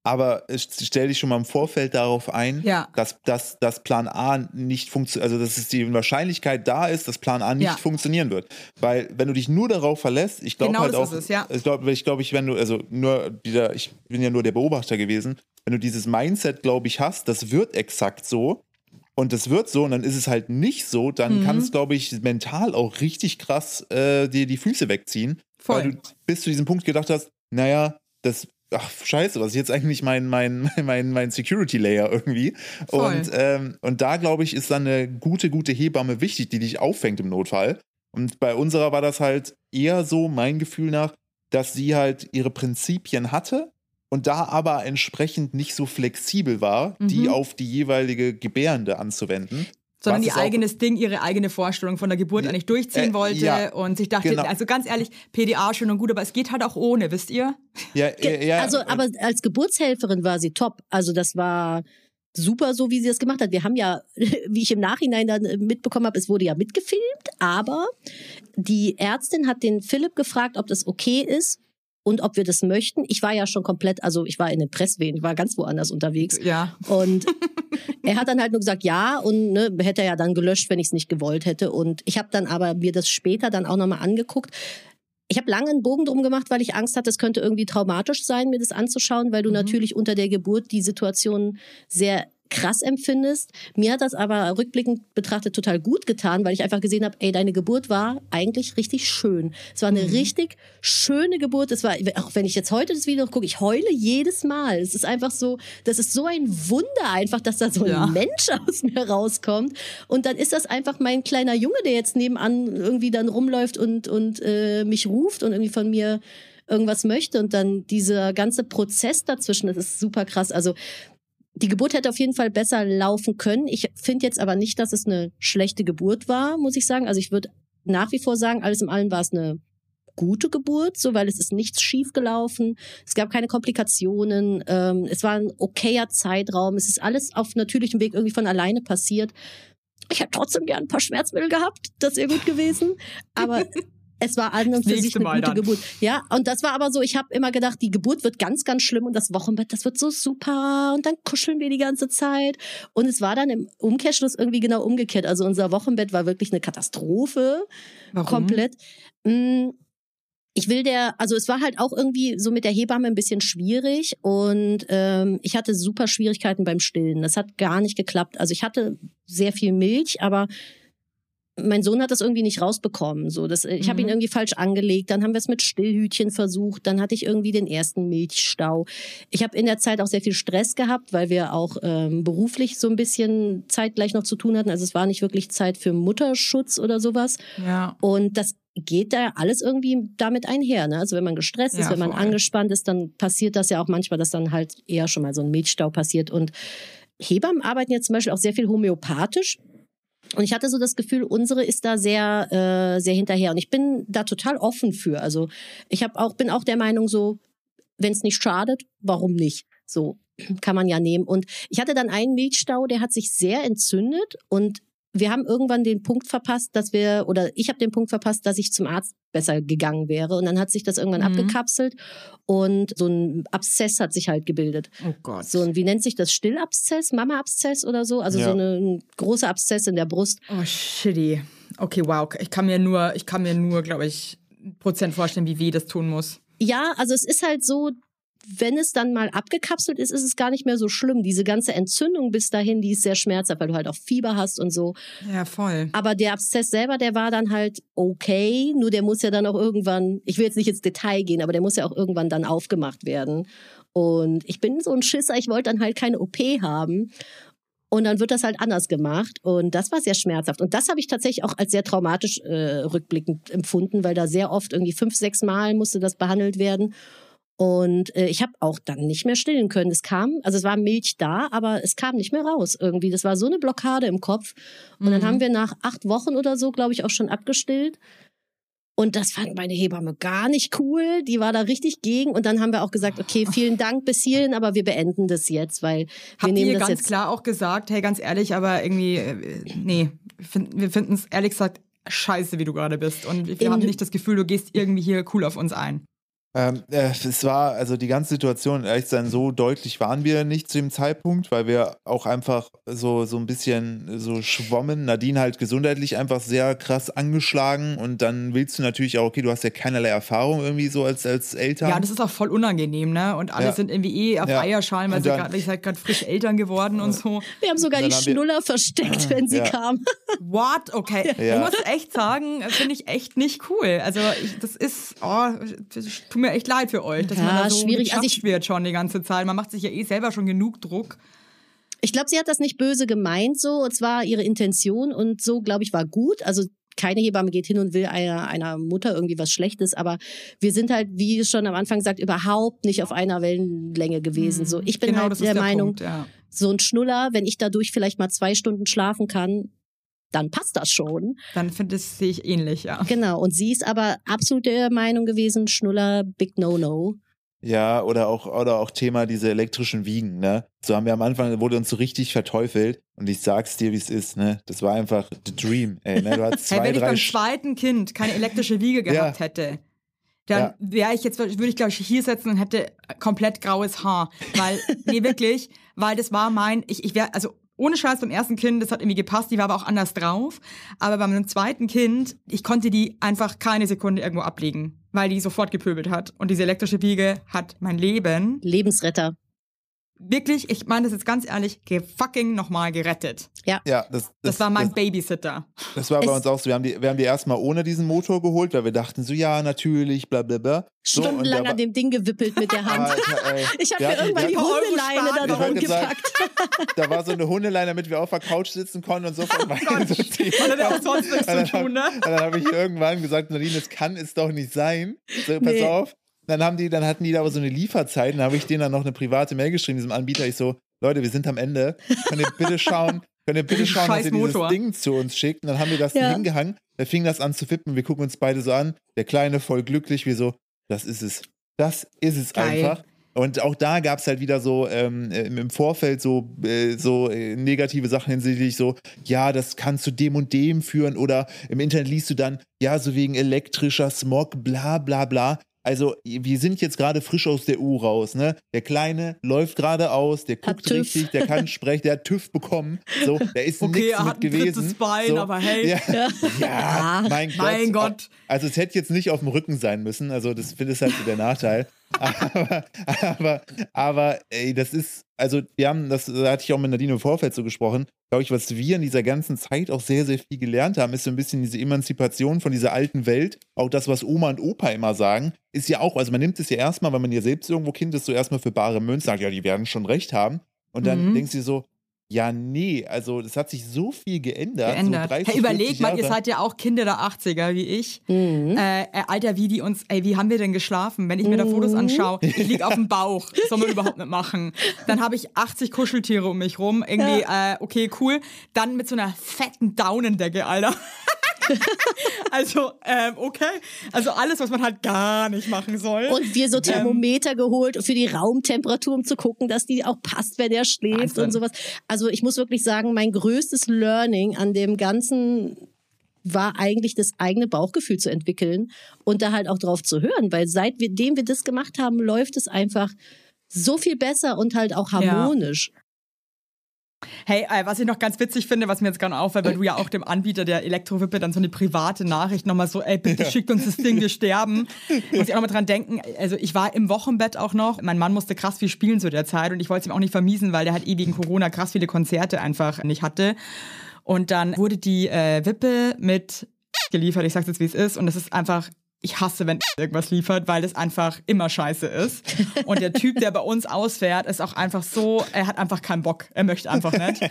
aber stell dich schon mal im Vorfeld darauf ein, Ja. dass, dass, dass Plan A nicht funktioniert, also dass es die Wahrscheinlichkeit da ist, dass Plan A nicht Ja. funktionieren wird. Weil wenn du dich nur darauf verlässt, ich glaube Genau halt auch, ist es, ja. ich glaube, ich, glaub, ich, wenn du, also nur dieser, ich bin ja nur der Beobachter gewesen, wenn du dieses Mindset, glaube ich, hast, das wird exakt so, und das wird so und dann ist es halt nicht so, dann Mhm. kann es, glaube ich, mental auch richtig krass äh, dir die Füße wegziehen. Voll. Weil du bis zu diesem Punkt gedacht hast, naja, das, ach scheiße, was ist jetzt eigentlich mein, mein, mein, mein Security-Layer irgendwie? Voll. Und, ähm, und da, glaube ich, ist dann eine gute, gute Hebamme wichtig, die dich auffängt im Notfall. Und bei unserer war das halt eher so, mein Gefühl nach, dass sie halt ihre Prinzipien hatte und da aber entsprechend nicht so flexibel war, die Mhm. auf die jeweilige Gebärende anzuwenden. Sondern ihr eigenes Ding, ihre eigene Vorstellung von der Geburt Ja, eigentlich durchziehen äh, wollte ja, und sich dachte, genau. also ganz ehrlich, PDA schön und gut, aber es geht halt auch ohne, wisst ihr? Ja, ja, ja, also, aber als Geburtshelferin war sie top. Also das war super so, wie sie das gemacht hat. Wir haben ja, wie ich im Nachhinein dann äh, mitbekommen habe, es wurde ja mitgefilmt, aber die Ärztin hat den Philipp gefragt, ob das okay ist und ob wir das möchten. Ich war ja schon komplett, also ich war in den Presswehen, ich war ganz woanders unterwegs. Ja. Und er hat dann halt nur gesagt, ja, und ne, hätte er ja dann gelöscht, wenn ich es nicht gewollt hätte. Und ich habe dann aber mir das später dann auch nochmal angeguckt. Ich habe lange einen Bogen drum gemacht, weil ich Angst hatte, es könnte irgendwie traumatisch sein, mir das anzuschauen, weil du Mhm. natürlich unter der Geburt die Situation sehr krass empfindest. Mir hat das aber rückblickend betrachtet total gut getan, weil ich einfach gesehen habe, ey, deine Geburt war eigentlich richtig schön. Es war eine Mhm. richtig schöne Geburt. Es war, auch wenn ich jetzt heute das Video gucke, ich heule jedes Mal. Es ist einfach so, das ist so ein Wunder einfach, dass da so ein Ja. Mensch aus mir rauskommt. Und dann ist das einfach mein kleiner Junge, der jetzt nebenan irgendwie dann rumläuft und, und äh, mich ruft und irgendwie von mir irgendwas möchte. Und dann dieser ganze Prozess dazwischen, das ist super krass. Also die Geburt hätte auf jeden Fall besser laufen können. Ich finde jetzt aber nicht, dass es eine schlechte Geburt war, muss ich sagen. Also ich würde nach wie vor sagen, alles in allem war es eine gute Geburt, so weil es ist nichts schief gelaufen. Es gab keine Komplikationen. Ähm, es war ein okayer Zeitraum. Es ist alles auf natürlichem Weg irgendwie von alleine passiert. Ich hätte trotzdem gern ein paar Schmerzmittel gehabt. Das wäre gut gewesen. Aber es war an und für sich eine Mal gute dann. Geburt. Ja, und das war aber so, ich habe immer gedacht, die Geburt wird ganz, ganz schlimm und das Wochenbett, das wird so super und dann kuscheln wir die ganze Zeit. Und es war dann im Umkehrschluss irgendwie genau umgekehrt. Also unser Wochenbett war wirklich eine Katastrophe Warum? komplett. Mm, Ich will der, also es war halt auch irgendwie so mit der Hebamme ein bisschen schwierig und ähm, ich hatte super Schwierigkeiten beim Stillen. Das hat gar nicht geklappt. Also ich hatte sehr viel Milch, aber mein Sohn hat das irgendwie nicht rausbekommen. So, das, ich habe ihn Mhm. irgendwie falsch angelegt. Dann haben wir es mit Stillhütchen versucht. Dann hatte ich irgendwie den ersten Milchstau. Ich habe in der Zeit auch sehr viel Stress gehabt, weil wir auch ähm, beruflich so ein bisschen zeitgleich noch zu tun hatten. Also es war nicht wirklich Zeit für Mutterschutz oder sowas. Ja. Und das geht da alles irgendwie damit einher. Ne? Also wenn man gestresst ist, Ja, wenn man voll. angespannt ist, dann passiert das ja auch manchmal, dass dann halt eher schon mal so ein Milchstau passiert. Und Hebammen arbeiten jetzt zum Beispiel auch sehr viel homöopathisch. Und ich hatte so das Gefühl, unsere ist da sehr, äh, sehr hinterher. Und ich bin da total offen für. Also ich habe auch, bin auch der Meinung so, wenn es nicht schadet, warum nicht? So kann man ja nehmen. Und ich hatte dann einen Milchstau, der hat sich sehr entzündet und wir haben irgendwann den Punkt verpasst, dass wir, oder ich habe den Punkt verpasst, dass ich zum Arzt besser gegangen wäre. Und dann hat sich das irgendwann Mhm. abgekapselt und so ein Abszess hat sich halt gebildet. Oh Gott. So ein, wie nennt sich das? Stillabszess, Mama-Abszess oder so? Also Ja. so eine, ein großer Abszess in der Brust. Oh, shitty. Okay, wow. Ich kann mir nur, ich kann mir nur, glaube ich, Prozent vorstellen, wie weh das tun muss. Ja, also es ist halt so, wenn es dann mal abgekapselt ist, ist es gar nicht mehr so schlimm. Diese ganze Entzündung bis dahin, die ist sehr schmerzhaft, weil du halt auch Fieber hast und so. Ja, voll. Aber der Abszess selber, der war dann halt okay, nur der muss ja dann auch irgendwann, ich will jetzt nicht ins Detail gehen, aber der muss ja auch irgendwann dann aufgemacht werden. Und ich bin so ein Schisser, ich wollte dann halt keine OP haben. Und dann wird das halt anders gemacht. Und das war sehr schmerzhaft. Und das habe ich tatsächlich auch als sehr traumatisch äh, rückblickend empfunden, weil da sehr oft irgendwie fünf, sechs Mal musste das behandelt werden. Und äh, ich habe auch dann nicht mehr stillen können. Es kam, also es war Milch da, aber es kam nicht mehr raus irgendwie. Das war so eine Blockade im Kopf. Und dann Mhm. haben wir nach acht Wochen oder so, glaube ich, auch schon abgestillt. Und das fand meine Hebamme gar nicht cool. Die war da richtig gegen. Und dann haben wir auch gesagt, okay, vielen Dank bis hierhin, aber wir beenden das jetzt, weil wir Habt nehmen ihr das ganz jetzt. klar auch gesagt, hey, ganz ehrlich, aber irgendwie, äh, nee, wir finden wir finden es ehrlich gesagt scheiße, wie du gerade bist. Und wir In- haben nicht das Gefühl, du gehst irgendwie hier cool auf uns ein. Ähm, äh, es war, also die ganze Situation, ehrlich sein, so deutlich waren wir nicht zu dem Zeitpunkt, weil wir auch einfach so, so ein bisschen so schwommen. Nadine halt gesundheitlich einfach sehr krass angeschlagen und dann willst du natürlich auch, okay, du hast ja keinerlei Erfahrung irgendwie so als, als Eltern. Ja, das ist auch voll unangenehm, ne? Und alle Ja. sind irgendwie eh auf Ja. Eierschalen, weil sie dann- weil ich halt gerade frisch Eltern geworden und so. Wir haben sogar die haben wir- Schnuller versteckt, wenn sie Ja. kam. What? Okay. Ja. Ich muss echt sagen, finde ich echt nicht cool. Also ich, das ist, oh, das tut mir echt leid für euch, dass Ja, man da so schwierig. Also ich- wird schon die ganze Zeit. Man macht sich ja eh selber schon genug Druck. Ich glaube, sie hat das nicht böse gemeint so. Es war ihre Intention und so, glaube ich, war gut. Also keine Hebamme geht hin und will einer, einer Mutter irgendwie was Schlechtes, aber wir sind halt, wie schon am Anfang gesagt, überhaupt nicht auf einer Wellenlänge gewesen. So, ich bin genau, halt der, der Meinung, Punkt, ja. so ein Schnuller, wenn ich dadurch vielleicht mal zwei Stunden schlafen kann, dann passt das schon. Dann finde ich, sehe ich ähnlich, ja. Genau. Und sie ist aber absolut der Meinung gewesen, Schnuller, big no-no. Ja, oder auch, oder auch Thema diese elektrischen Wiegen, ne? So haben wir am Anfang, wurde uns so richtig verteufelt und ich sag's dir, wie es ist, ne? Das war einfach the dream, ey, ne? Du hast zwei, Hey, wenn ich drei beim Sch- zweiten Kind keine elektrische Wiege Ja. gehabt hätte, dann Ja. wäre ich jetzt, würde ich glaube ich hier sitzen und hätte komplett graues Haar. Weil, nee, wirklich, weil das war mein, ich, ich wäre, also ohne Scheiß beim ersten Kind, das hat irgendwie gepasst, die war aber auch anders drauf. Aber beim zweiten Kind, ich konnte die einfach keine Sekunde irgendwo ablegen, weil die sofort gepöbelt hat. Und diese elektrische Wiege hat mein Leben Lebensretter. Wirklich, ich meine das jetzt ganz ehrlich, fucking nochmal gerettet. Ja, das, das, Das, war mein das, Babysitter. das war bei Es- uns auch so. Wir haben die, wir haben die erstmal ohne diesen Motor geholt, weil wir dachten so, ja, natürlich, bla bla bla. So, und Stundenlang da an dem Ding gewippelt mit der Hand. Alter, Ich habe mir hatten- irgendwann die Hundeleine da sagen, gepackt. Da war so eine Hundeleine, damit wir auf der Couch sitzen konnten und so von beiden so ziehen. Man hat ja auch sonst nichts Und zu dann, tun, ne? und dann habe ich irgendwann gesagt, Nadine, das kann es doch nicht sein. So, pass Nee. auf. Dann haben die, dann hatten die da aber so eine Lieferzeit, dann habe ich denen dann noch eine private Mail geschrieben, diesem Anbieter. Ich so, Leute, wir sind am Ende. Könnt ihr bitte schauen, könnt ihr bitte schauen, dass ihr dieses Motor. Ding zu uns schickt? Und dann haben wir das Ja. hingehangen. Da fing das an zu wippen. Wir gucken uns beide so an. Der Kleine voll glücklich, wir so, das ist es. Das ist es Geil. einfach. Und auch da gab es halt wieder so ähm, im im Vorfeld so, äh, so äh, negative Sachen hinsichtlich so, ja, das kann zu dem und dem führen oder im Internet liest du dann, ja, so wegen elektrischer Smog, bla bla bla. Also wir sind jetzt gerade frisch aus der U raus, ne? Der Kleine läuft gerade aus, der guckt richtig, der kann sprechen, der hat TÜV bekommen. So, da ist Okay, nichts er hat mit ein gewesen. Bein, so, aber hey. Ja, ja, mein Gott. Mein Gott. Also es hätte jetzt nicht auf dem Rücken sein müssen, also das finde ich halt so der Nachteil. Aber, aber, aber, ey, das ist, also wir haben, das da hatte ich auch mit Nadine im Vorfeld so gesprochen, glaube ich, was wir in dieser ganzen Zeit auch sehr, sehr viel gelernt haben, ist so ein bisschen diese Emanzipation von dieser alten Welt. Auch das, was Oma und Opa immer sagen, ist ja auch, also man nimmt es ja erstmal, wenn man ja selbst irgendwo Kind ist, so erstmal für bare Münze, sagt, ja, die werden schon recht haben. Und dann Mhm. denkst du so, ja, nee, also das hat sich so viel geändert. Geändert. So 30, hey, überleg 40 mal, ihr seid ja auch Kinder der 80er, wie ich. Mhm. Äh, äh, Alter, wie die uns, ey, wie haben wir denn geschlafen? Wenn ich mir da Fotos Mhm. anschaue, ich lieg auf dem Bauch, soll man überhaupt nicht machen. Dann habe ich 80 Kuscheltiere um mich rum, irgendwie, äh, okay, cool. Dann mit so einer fetten Daunendecke, Alter. also, ähm, okay. Also alles, was man halt gar nicht machen soll. Und wir so Thermometer geholt für die Raumtemperatur, um zu gucken, dass die auch passt, wenn er schläft Wahnsinn. und sowas. Also ich muss wirklich sagen, mein größtes Learning an dem Ganzen war eigentlich das eigene Bauchgefühl zu entwickeln und da halt auch drauf zu hören, weil seitdem wir das gemacht haben, läuft es einfach so viel besser und halt auch harmonisch. Hey, äh, was ich noch ganz witzig finde, was mir jetzt gerade auffällt, weil du ja auch dem Anbieter der Elektrowippe dann so eine private Nachricht nochmal so, ey, bitte schickt uns das Ding, wir sterben. Muss ich auch nochmal dran denken, also ich war im Wochenbett auch noch, mein Mann musste krass viel spielen zu der Zeit und ich wollte es ihm auch nicht vermiesen, weil der halt eh wegen Corona krass viele Konzerte einfach nicht hatte. Und dann wurde die äh, Wippe mit geliefert, ich sag's jetzt, wie es ist, und es ist einfach ich hasse, wenn irgendwas liefert, weil das einfach immer scheiße ist. Und der Typ, der bei uns ausfährt, ist auch einfach so, er hat einfach keinen Bock. Er möchte einfach nicht.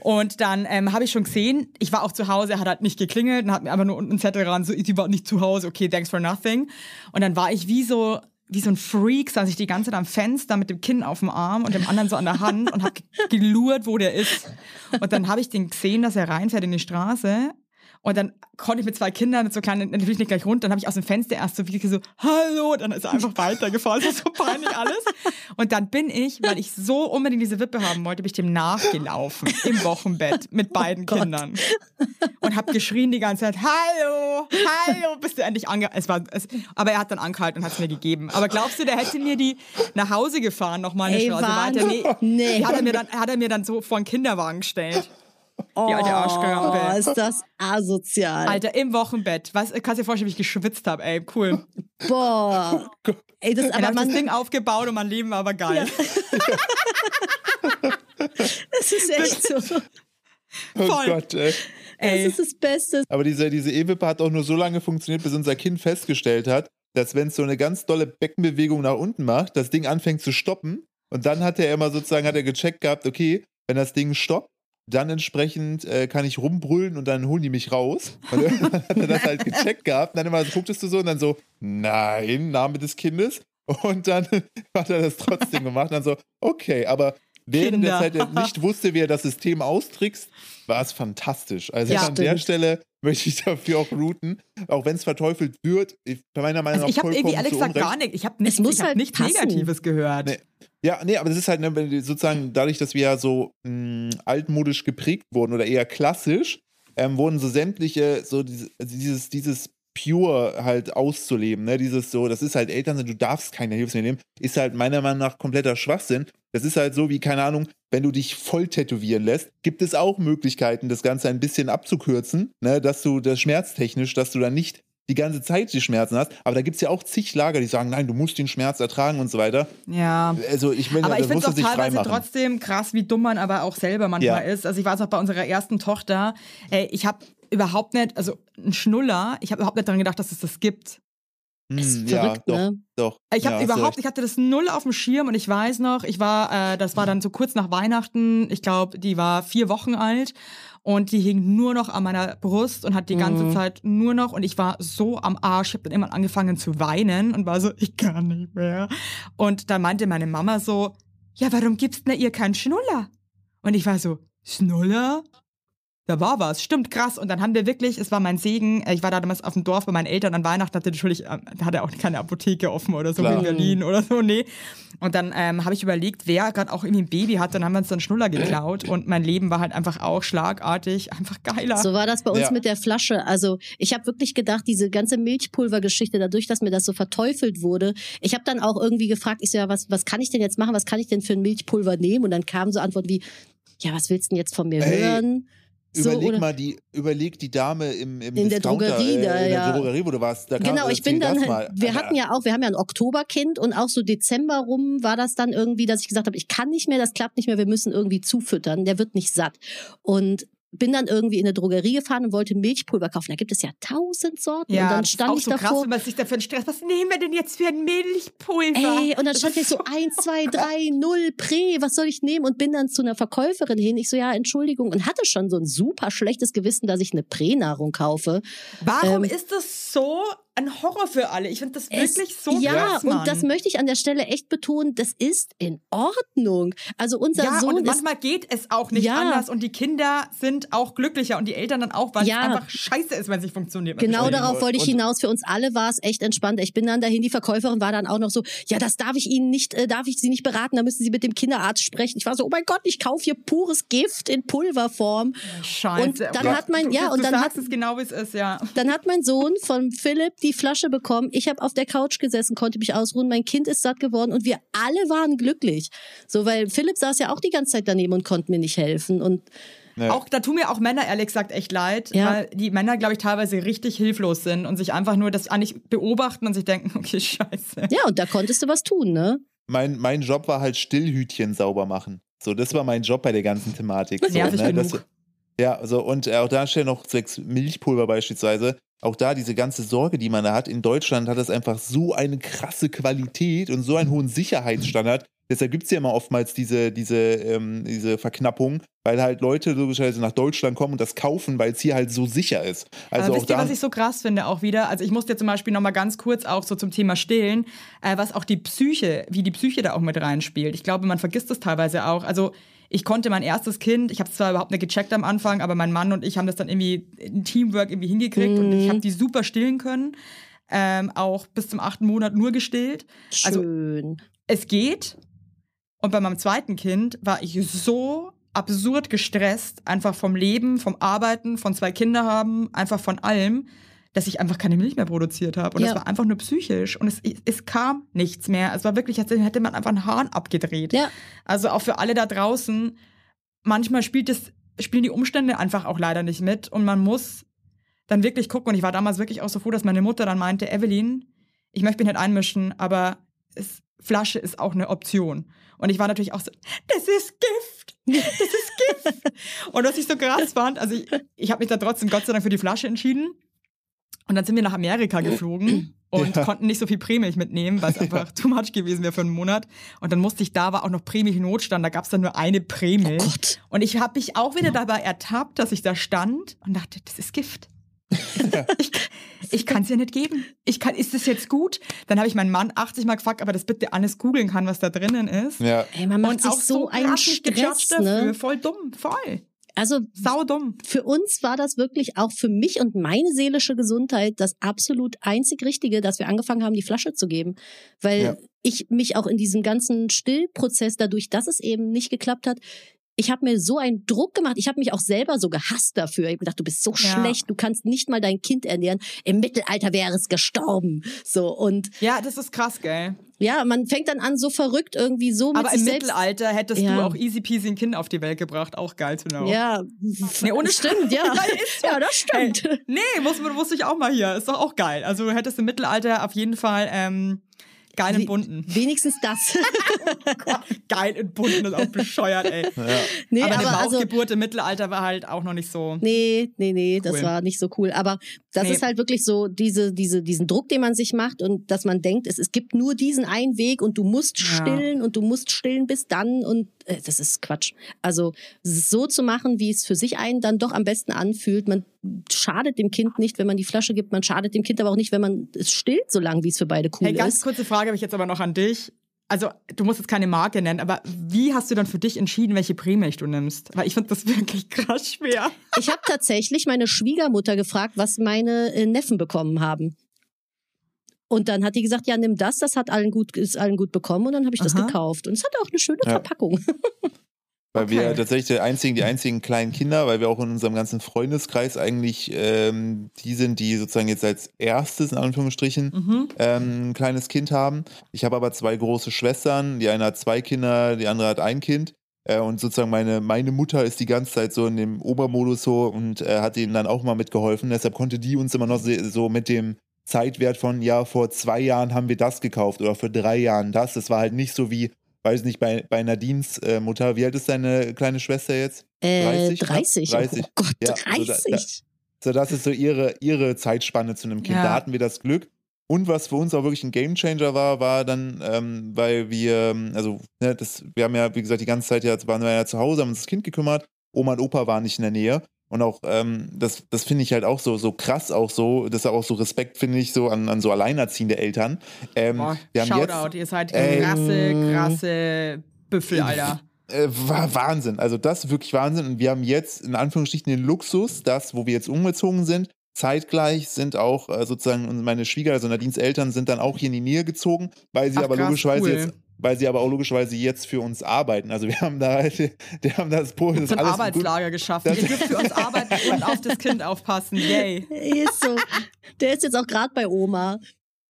Und dann ähm, habe ich schon gesehen, ich war auch zu Hause, er hat halt nicht geklingelt und hat mir einfach nur unten einen Zettel ran, so, ich war nicht zu Hause, okay, thanks for nothing. Und dann war ich wie so, wie so ein Freak, saß ich die ganze Zeit am Fenster mit dem Kinn auf dem Arm und dem anderen so an der Hand und habe gelurrt, wo der ist. Und dann habe ich den gesehen, dass er reinfährt in die Straße Und dann konnte ich mit zwei Kindern, mit so kleinen, natürlich nicht gleich runter, dann habe ich aus dem Fenster erst so wirklich so, hallo, dann ist er einfach weitergefahren, das ist so peinlich alles. Und dann bin ich, weil ich so unbedingt diese Wippe haben wollte, bin ich dem nachgelaufen im Wochenbett mit beiden Gott. Kindern. Und habe geschrien die ganze Zeit, hallo, hallo, bis du endlich ange... Es war, es, aber er hat dann angehalten und hat es mir gegeben. Aber glaubst du, der hätte mir die nach Hause gefahren, noch mal eine Ey, Straße weiter? Nee, Nee. hat er, mir dann, hat er mir dann so vor einen Kinderwagen gestellt. Die alte Oh, Arschkrampe. ist das asozial. Alter, im Wochenbett. Was, kannst dir vorstellen, wie ich geschwitzt habe, ey, cool. Boah. Ey, das Dann aber ich das man, Ding aufgebaut und mein Leben war aber geil. das ist echt so. Oh Voll. Gott, ey. Ey. Das ist das Beste. Aber diese, diese E-Wippe hat auch nur so lange funktioniert, bis unser Kind festgestellt hat, dass wenn es so eine ganz dolle Beckenbewegung nach unten macht, das Ding anfängt zu stoppen. Und dann hat er immer sozusagen, hat er gecheckt gehabt, okay, wenn das Ding stoppt, dann entsprechend äh, kann ich rumbrüllen und dann holen die mich raus. Und dann hat er das halt gecheckt gehabt. Und dann immer gucktest du so und dann so, nein, Name des Kindes. Und dann hat er das trotzdem gemacht. Und dann so, okay, aber während der. Zeit er nicht wusste, wie er das System austrickst, war es fantastisch. Also Ja. an der. Stelle möchte ich dafür auch routen, auch wenn es verteufelt wird. Meiner Meinung Also nach ich habe irgendwie Unrecht. gar nicht. Ich habe nichts, muss ich hab halt nichts. Negatives gehört. Nee. Ja, nee, aber das ist halt ne, sozusagen dadurch, dass wir ja so mh, altmodisch geprägt wurden oder eher klassisch, ähm, wurden so sämtliche, so diese, also dieses, dieses Pure halt auszuleben, ne? Dieses so, das ist halt Eltern sind, du darfst keine Hilfsmittel nehmen, ist halt meiner Meinung nach kompletter Schwachsinn. Das ist halt so wie, keine Ahnung, wenn du dich voll tätowieren lässt, gibt es auch Möglichkeiten, das Ganze ein bisschen abzukürzen, ne? Dass du das schmerztechnisch, dass du dann nicht die ganze Zeit die Schmerzen hast. Aber da gibt es ja auch zig Lager, die sagen, nein, du musst den Schmerz ertragen und so weiter. Ja. Also ich will, Aber ich finde es auch teilweise trotzdem krass, wie dumm man aber auch selber manchmal Ja. ist. Also ich weiß auch bei unserer ersten Tochter, ey, ich habe überhaupt nicht, also ein Schnuller, ich habe überhaupt nicht daran gedacht, dass es das gibt. Ist Hm, verrückt, ja, doch, ne? doch. Ich habe ja, überhaupt, ich hatte das null auf dem Schirm und ich weiß noch, ich war, äh, das war dann so kurz nach Weihnachten, ich glaube, die war vier Wochen alt und die hing nur noch an meiner Brust und hat die ganze Mhm. Zeit nur noch und ich war so am Arsch, ich habe dann immer angefangen zu weinen und war so, ich kann nicht mehr. Und dann meinte meine Mama so, ja, warum gibst du ihr keinen Schnuller? Und ich war so, Schnuller? Da war was, stimmt, krass. Und dann haben wir wirklich, es war mein Segen, äh, ich war da damals auf dem Dorf bei meinen Eltern an Weihnachten, hatte natürlich, da hatte auch keine Apotheke offen oder so Klar. in Berlin oder so, nee. Und dann ähm, habe ich überlegt, wer gerade auch irgendwie ein Baby hat, dann haben wir uns dann Schnuller geklaut und mein Leben war halt einfach auch schlagartig, einfach geiler. So war das bei uns Ja. mit der Flasche. Also ich habe wirklich gedacht, diese ganze Milchpulvergeschichte, dadurch, dass mir das so verteufelt wurde, ich habe dann auch irgendwie gefragt, ich so, ja, was, was kann ich denn jetzt machen? Was kann ich denn für ein Milchpulver nehmen? Und dann kamen so Antworten wie, ja, was willst du denn jetzt von mir Ey, hören? So, Überleg mal die, überleg die Dame im, im In der Drogerie äh, in der ja. Drogerie, wo du warst. Da Genau, ich bin dann, mal. wir hatten ja auch, wir haben ja ein Oktoberkind und auch so Dezember rum war das dann irgendwie, dass ich gesagt habe, ich kann nicht mehr, das klappt nicht mehr, wir müssen irgendwie zufüttern, der wird nicht satt. Und bin dann irgendwie in eine Drogerie gefahren und wollte Milchpulver kaufen. Da gibt es ja tausend Sorten. ja, und dann das ist stand auch ich so davor. krass, wenn man sich dafür Stress, was nehmen wir denn jetzt für ein Milchpulver? Ey, und dann stand ich so eins, zwei, drei, null, Prä, was soll ich nehmen? Und bin dann zu einer Verkäuferin hin. Ich so, ja, Entschuldigung. Und hatte schon so ein super schlechtes Gewissen, dass ich eine Prä-Nahrung kaufe. Warum Ähm, ist das so ein Horror für alle? Ich finde das Es- wirklich so Ja, krass, Mann. und das möchte ich an der Stelle echt betonen, das ist in Ordnung. Also unser ja, Sohn und ist manchmal geht es auch nicht Ja. anders und die Kinder sind auch glücklicher und die Eltern dann auch, weil Ja. es einfach scheiße ist, wenn es nicht funktioniert. Genau darauf wollte ich hinaus. Für uns alle war es echt entspannt. Ich bin dann dahin, die Verkäuferin war dann auch noch so, ja, das darf ich Ihnen nicht, äh, darf ich Sie nicht beraten, da müssen Sie mit dem Kinderarzt sprechen. Ich war so, oh mein Gott, ich kaufe hier pures Gift in Pulverform. Scheiße. Und dann Ja. hat mein- ja, du, und du dann sagst hat- es genau, wie es ist, ja. Dann hat mein Sohn von Philipp die Flasche bekommen. Ich habe auf der Couch gesessen, konnte mich ausruhen. Mein Kind ist satt geworden und wir alle waren glücklich. So, weil Philipp saß ja auch die ganze Zeit daneben und konnte mir nicht helfen. Und Ja. Auch da tun mir auch Männer ehrlich gesagt echt leid, Ja. weil die Männer, glaube ich, teilweise richtig hilflos sind und sich einfach nur das eigentlich beobachten und sich denken, okay, scheiße. ja, und da konntest du was tun, ne? mein, mein Job war halt Stillhütchen sauber machen. So, das war mein Job bei der ganzen Thematik. So, ne? genug. Das, ja, so, und äh, auch da stellen noch sechs Milchpulver beispielsweise. Auch da diese ganze Sorge, die man da hat. In Deutschland hat das einfach so eine krasse Qualität und so einen hohen Sicherheitsstandard. Deshalb gibt es ja immer oftmals diese, diese, ähm, diese Verknappung, weil halt Leute logischerweise nach Deutschland kommen und das kaufen, weil es hier halt so sicher ist. Also Aber auch ihr, was ich so krass finde auch wieder? Also ich musste zum Beispiel noch mal ganz kurz auch so zum Thema Stillen, äh, was auch die Psyche, wie die Psyche da auch mit reinspielt. Ich glaube, man vergisst das teilweise auch. Also ich konnte mein erstes Kind, ich habe es zwar überhaupt nicht gecheckt am Anfang, aber mein Mann und ich haben das dann irgendwie in Teamwork irgendwie hingekriegt und ich habe die super stillen können. Ähm, auch bis zum achten Monat nur gestillt. Also Schön. es geht. Und bei meinem zweiten Kind war ich so absurd gestresst, einfach vom Leben, vom Arbeiten, von zwei Kinder haben, einfach von allem, dass ich einfach keine Milch mehr produziert habe. Und Ja. das war einfach nur psychisch. Und es, es kam nichts mehr. Es war wirklich, als hätte man einfach einen Hahn abgedreht. Ja. Also auch für alle da draußen, manchmal spielt es, spielen die Umstände einfach auch leider nicht mit. Und man muss dann wirklich gucken. Und ich war damals wirklich auch so froh, dass meine Mutter dann meinte, Evelyn, ich möchte mich nicht einmischen, aber es, Flasche ist auch eine Option. Und ich war natürlich auch so, das ist Gift. Das ist Gift. und was ich so krass fand, also ich, ich habe mich dann trotzdem Gott sei Dank für die Flasche entschieden. Und dann sind wir nach Amerika geflogen und Ja. konnten nicht so viel Prämilch mitnehmen, weil es einfach too much gewesen wäre für einen Monat. Und dann musste ich, da war auch noch Prämilch-Notstand, da gab es dann nur eine Prämilch. Oh. Und ich habe mich auch wieder dabei ertappt, dass ich da stand und dachte, das ist Gift. ich ich kann es ja nicht geben. Ich kann, ist das jetzt gut? Dann habe ich meinen Mann 80 Mal gefragt, ob er das bitte alles googeln kann, was da drinnen ist. Ja. Ey, man macht und sich auch so einen Stress, dafür. ne? Voll dumm, voll. Also Sau dumm. für uns war das wirklich auch für mich und meine seelische Gesundheit das absolut einzig Richtige, dass wir angefangen haben, die Flasche zu geben. Weil Ja. ich mich auch in diesem ganzen Stillprozess, dadurch, dass es eben nicht geklappt hat, ich habe mir so einen Druck gemacht. Ich habe mich auch selber so gehasst dafür. Ich habe gedacht, du bist so Ja. schlecht, du kannst nicht mal dein Kind ernähren. Im Mittelalter wäre es gestorben. So und Ja, das ist krass, gell? Ja, man fängt dann an, so verrückt irgendwie so mit Aber sich im selbst. Mittelalter hättest Ja. du auch easy peasy ein Kind auf die Welt gebracht. Auch geil zu know. Ja, Nee, ohne stimmt, ja. Ja, ja, das stimmt. Ey, nee, muss, muss ich auch mal hier. Ist doch auch geil. Also du hättest im Mittelalter auf jeden Fall ähm, geil und bunten. Wenigstens das. geil und bunten ist auch bescheuert, ey. nee, aber eine aber also, Bauchgeburt im Mittelalter war halt auch noch nicht so. Nee, nee, nee, das Cool. war nicht so cool. Aber das Nee. ist halt wirklich so diese, diese, diesen Druck, den man sich macht und dass man denkt, es, es gibt nur diesen einen Weg und du musst Ja. stillen und du musst stillen bis dann und äh, das ist Quatsch. Also es so zu machen, wie es für sich einen dann doch am besten anfühlt. Man schadet dem Kind nicht, wenn man die Flasche gibt. Man schadet dem Kind aber auch nicht, wenn man es stillt, solange wie es für beide cool Hey, ganz ist. kurze Frage habe ich jetzt aber noch an dich. Also, du musst jetzt keine Marke nennen, aber wie hast du dann für dich entschieden, welche Prämilch du nimmst? Weil ich finde das wirklich krass schwer. Ich habe tatsächlich meine Schwiegermutter gefragt, was meine äh, Neffen bekommen haben. Und dann hat die gesagt, ja, nimm das, das hat allen gut, ist allen gut bekommen und dann habe ich das Aha. gekauft. Und es hatte auch eine schöne Ja. Verpackung. Weil wir Okay. tatsächlich die einzigen, die einzigen kleinen Kinder, weil wir auch in unserem ganzen Freundeskreis eigentlich ähm, die sind, die sozusagen jetzt als erstes in Anführungsstrichen Mhm. ähm, ein kleines Kind haben. Ich habe aber zwei große Schwestern. Die eine hat zwei Kinder, die andere hat ein Kind. Äh, und sozusagen meine, meine Mutter ist die ganze Zeit so in dem Obermodus so und äh, hat ihnen dann auch mal mitgeholfen. Deshalb konnte die uns immer noch so mit dem Zeitwert von, ja, vor zwei Jahren haben wir das gekauft oder vor drei Jahren das. Das war halt nicht so wie, weiß nicht, bei, bei Nadines äh, Mutter. Wie alt ist deine kleine Schwester jetzt? Äh, 30, ne? 30. 30. Oh Gott, Ja, so da- 30. So, das ist so ihre, ihre Zeitspanne zu einem Kind. Ja. Da hatten wir das Glück. Und was für uns auch wirklich ein Gamechanger war, war dann, ähm, weil wir, also, ne, das, wir haben ja, wie gesagt, die ganze Zeit ja, waren wir ja zu Hause, haben uns das Kind gekümmert. Oma und Opa waren nicht in der Nähe. Und auch, ähm, das, das finde ich halt auch so, so krass auch so, das ist auch so Respekt, finde ich, so an, an so alleinerziehende Eltern. Ähm, Boah, wir haben Shoutout, ihr seid krasse, krasse Büffel, Alter. äh, war Wahnsinn. Also das ist wirklich Wahnsinn. Und wir haben jetzt in Anführungsstrichen den Luxus, dass, wo wir jetzt umgezogen sind, zeitgleich sind auch äh, sozusagen meine Schwieger, also Nadines Eltern, sind dann auch hier in die Nähe gezogen, weil sie Ach, aber krass, logischerweise cool. jetzt weil sie aber auch logischerweise jetzt für uns arbeiten. Also wir haben da halt, die haben das das So ein alles Arbeitslager geschaffen. Das- Ihr dürft für uns arbeiten und auf das Kind aufpassen. Yay. Ist so. Der ist jetzt auch gerade bei Oma.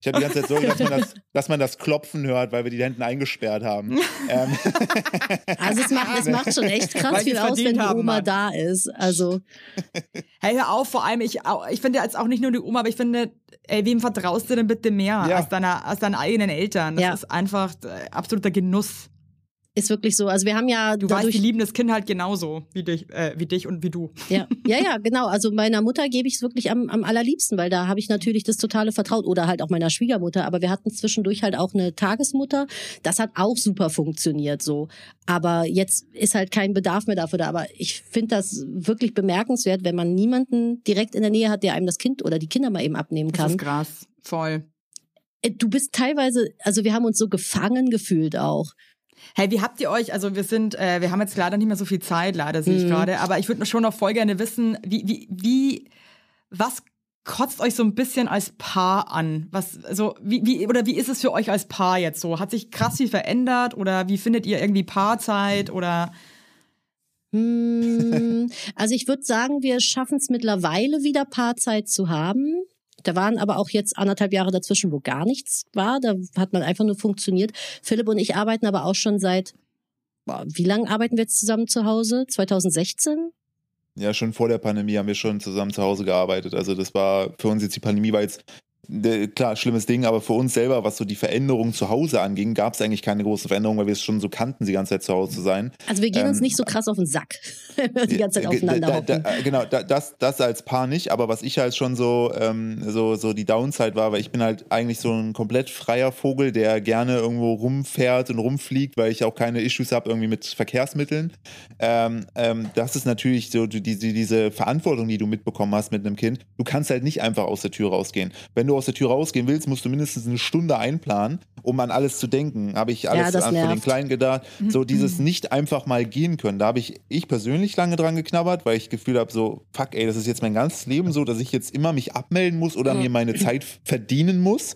Ich habe die ganze Zeit Sorge, dass man, das, dass man das Klopfen hört, weil wir die da hinten eingesperrt haben. ähm, Also es macht, es macht schon echt krass Weil viel aus, wenn die haben, Oma Mann. da ist. Also Hey, hör auf, vor allem, ich, ich finde jetzt auch nicht nur die Oma, aber ich finde, ey, wem vertraust du denn bitte mehr Ja. als, deiner, als deinen eigenen Eltern? Das Ja. ist einfach äh, absoluter Genuss. Ist wirklich so. Also wir haben ja Du dadurch weißt, die lieben das Kind halt genauso wie dich, äh, wie dich und wie du. Ja, ja, ja, genau. Also meiner Mutter gebe ich es wirklich am, am allerliebsten, weil da habe ich natürlich das totale Vertraut oder halt auch meiner Schwiegermutter. Aber wir hatten zwischendurch halt auch eine Tagesmutter. Das hat auch super funktioniert so. Aber jetzt ist halt kein Bedarf mehr dafür da. Aber ich finde das wirklich bemerkenswert, wenn man niemanden direkt in der Nähe hat, der einem das Kind oder die Kinder mal eben abnehmen Das kann. ist krass. Voll. Äh, Du bist teilweise, also wir haben uns so gefangen gefühlt auch. Hey, wie habt ihr euch, also wir sind, äh, wir haben jetzt leider nicht mehr so viel Zeit, leider sehe ich Mhm. gerade, aber ich würde schon noch voll gerne wissen, wie, wie, wie, was kotzt euch so ein bisschen als Paar an? Was, so, wie, wie, oder wie ist es für euch als Paar jetzt so? Hat sich krass viel verändert oder wie findet ihr irgendwie Paarzeit oder? Hm, also ich würde sagen, wir schaffen es mittlerweile wieder Paarzeit zu haben. Da waren aber auch jetzt anderthalb Jahre dazwischen, wo gar nichts war. Da hat man einfach nur funktioniert. Philipp und ich arbeiten aber auch schon seit, boah, wie lange arbeiten wir jetzt zusammen zu Hause? 2016? Ja, schon vor der Pandemie haben wir schon zusammen zu Hause gearbeitet. Also das war für uns jetzt die Pandemie war jetzt klar schlimmes Ding, aber für uns selber, was so die Veränderung zu Hause anging, gab es eigentlich keine große Veränderung, weil wir es schon so kannten, die ganze Zeit zu Hause zu sein. Also wir gehen uns Ähm, nicht so krass auf den Sack, wenn wir die ganze Zeit Äh, aufeinander da, hocken. da, genau, da, das, das als Paar nicht, aber was ich halt schon so, ähm, so, so die Downside war, weil ich bin halt eigentlich so ein komplett freier Vogel, der gerne irgendwo rumfährt und rumfliegt, weil ich auch keine Issues habe irgendwie mit Verkehrsmitteln. Ähm, ähm, das ist natürlich so die, die, diese Verantwortung, die du mitbekommen hast mit einem Kind. Du kannst halt nicht einfach aus der Tür rausgehen. Wenn du aus der Tür rausgehen willst, musst du mindestens eine Stunde einplanen, um an alles zu denken. Habe ich alles das an, von den. Kleinen gedacht. So dieses nicht einfach mal gehen können. Da habe ich, ich persönlich lange dran geknabbert, weil ich Gefühl habe, so, fuck, ey, das ist jetzt mein ganzes Leben so, dass ich jetzt immer mich abmelden muss oder mir meine Zeit verdienen muss.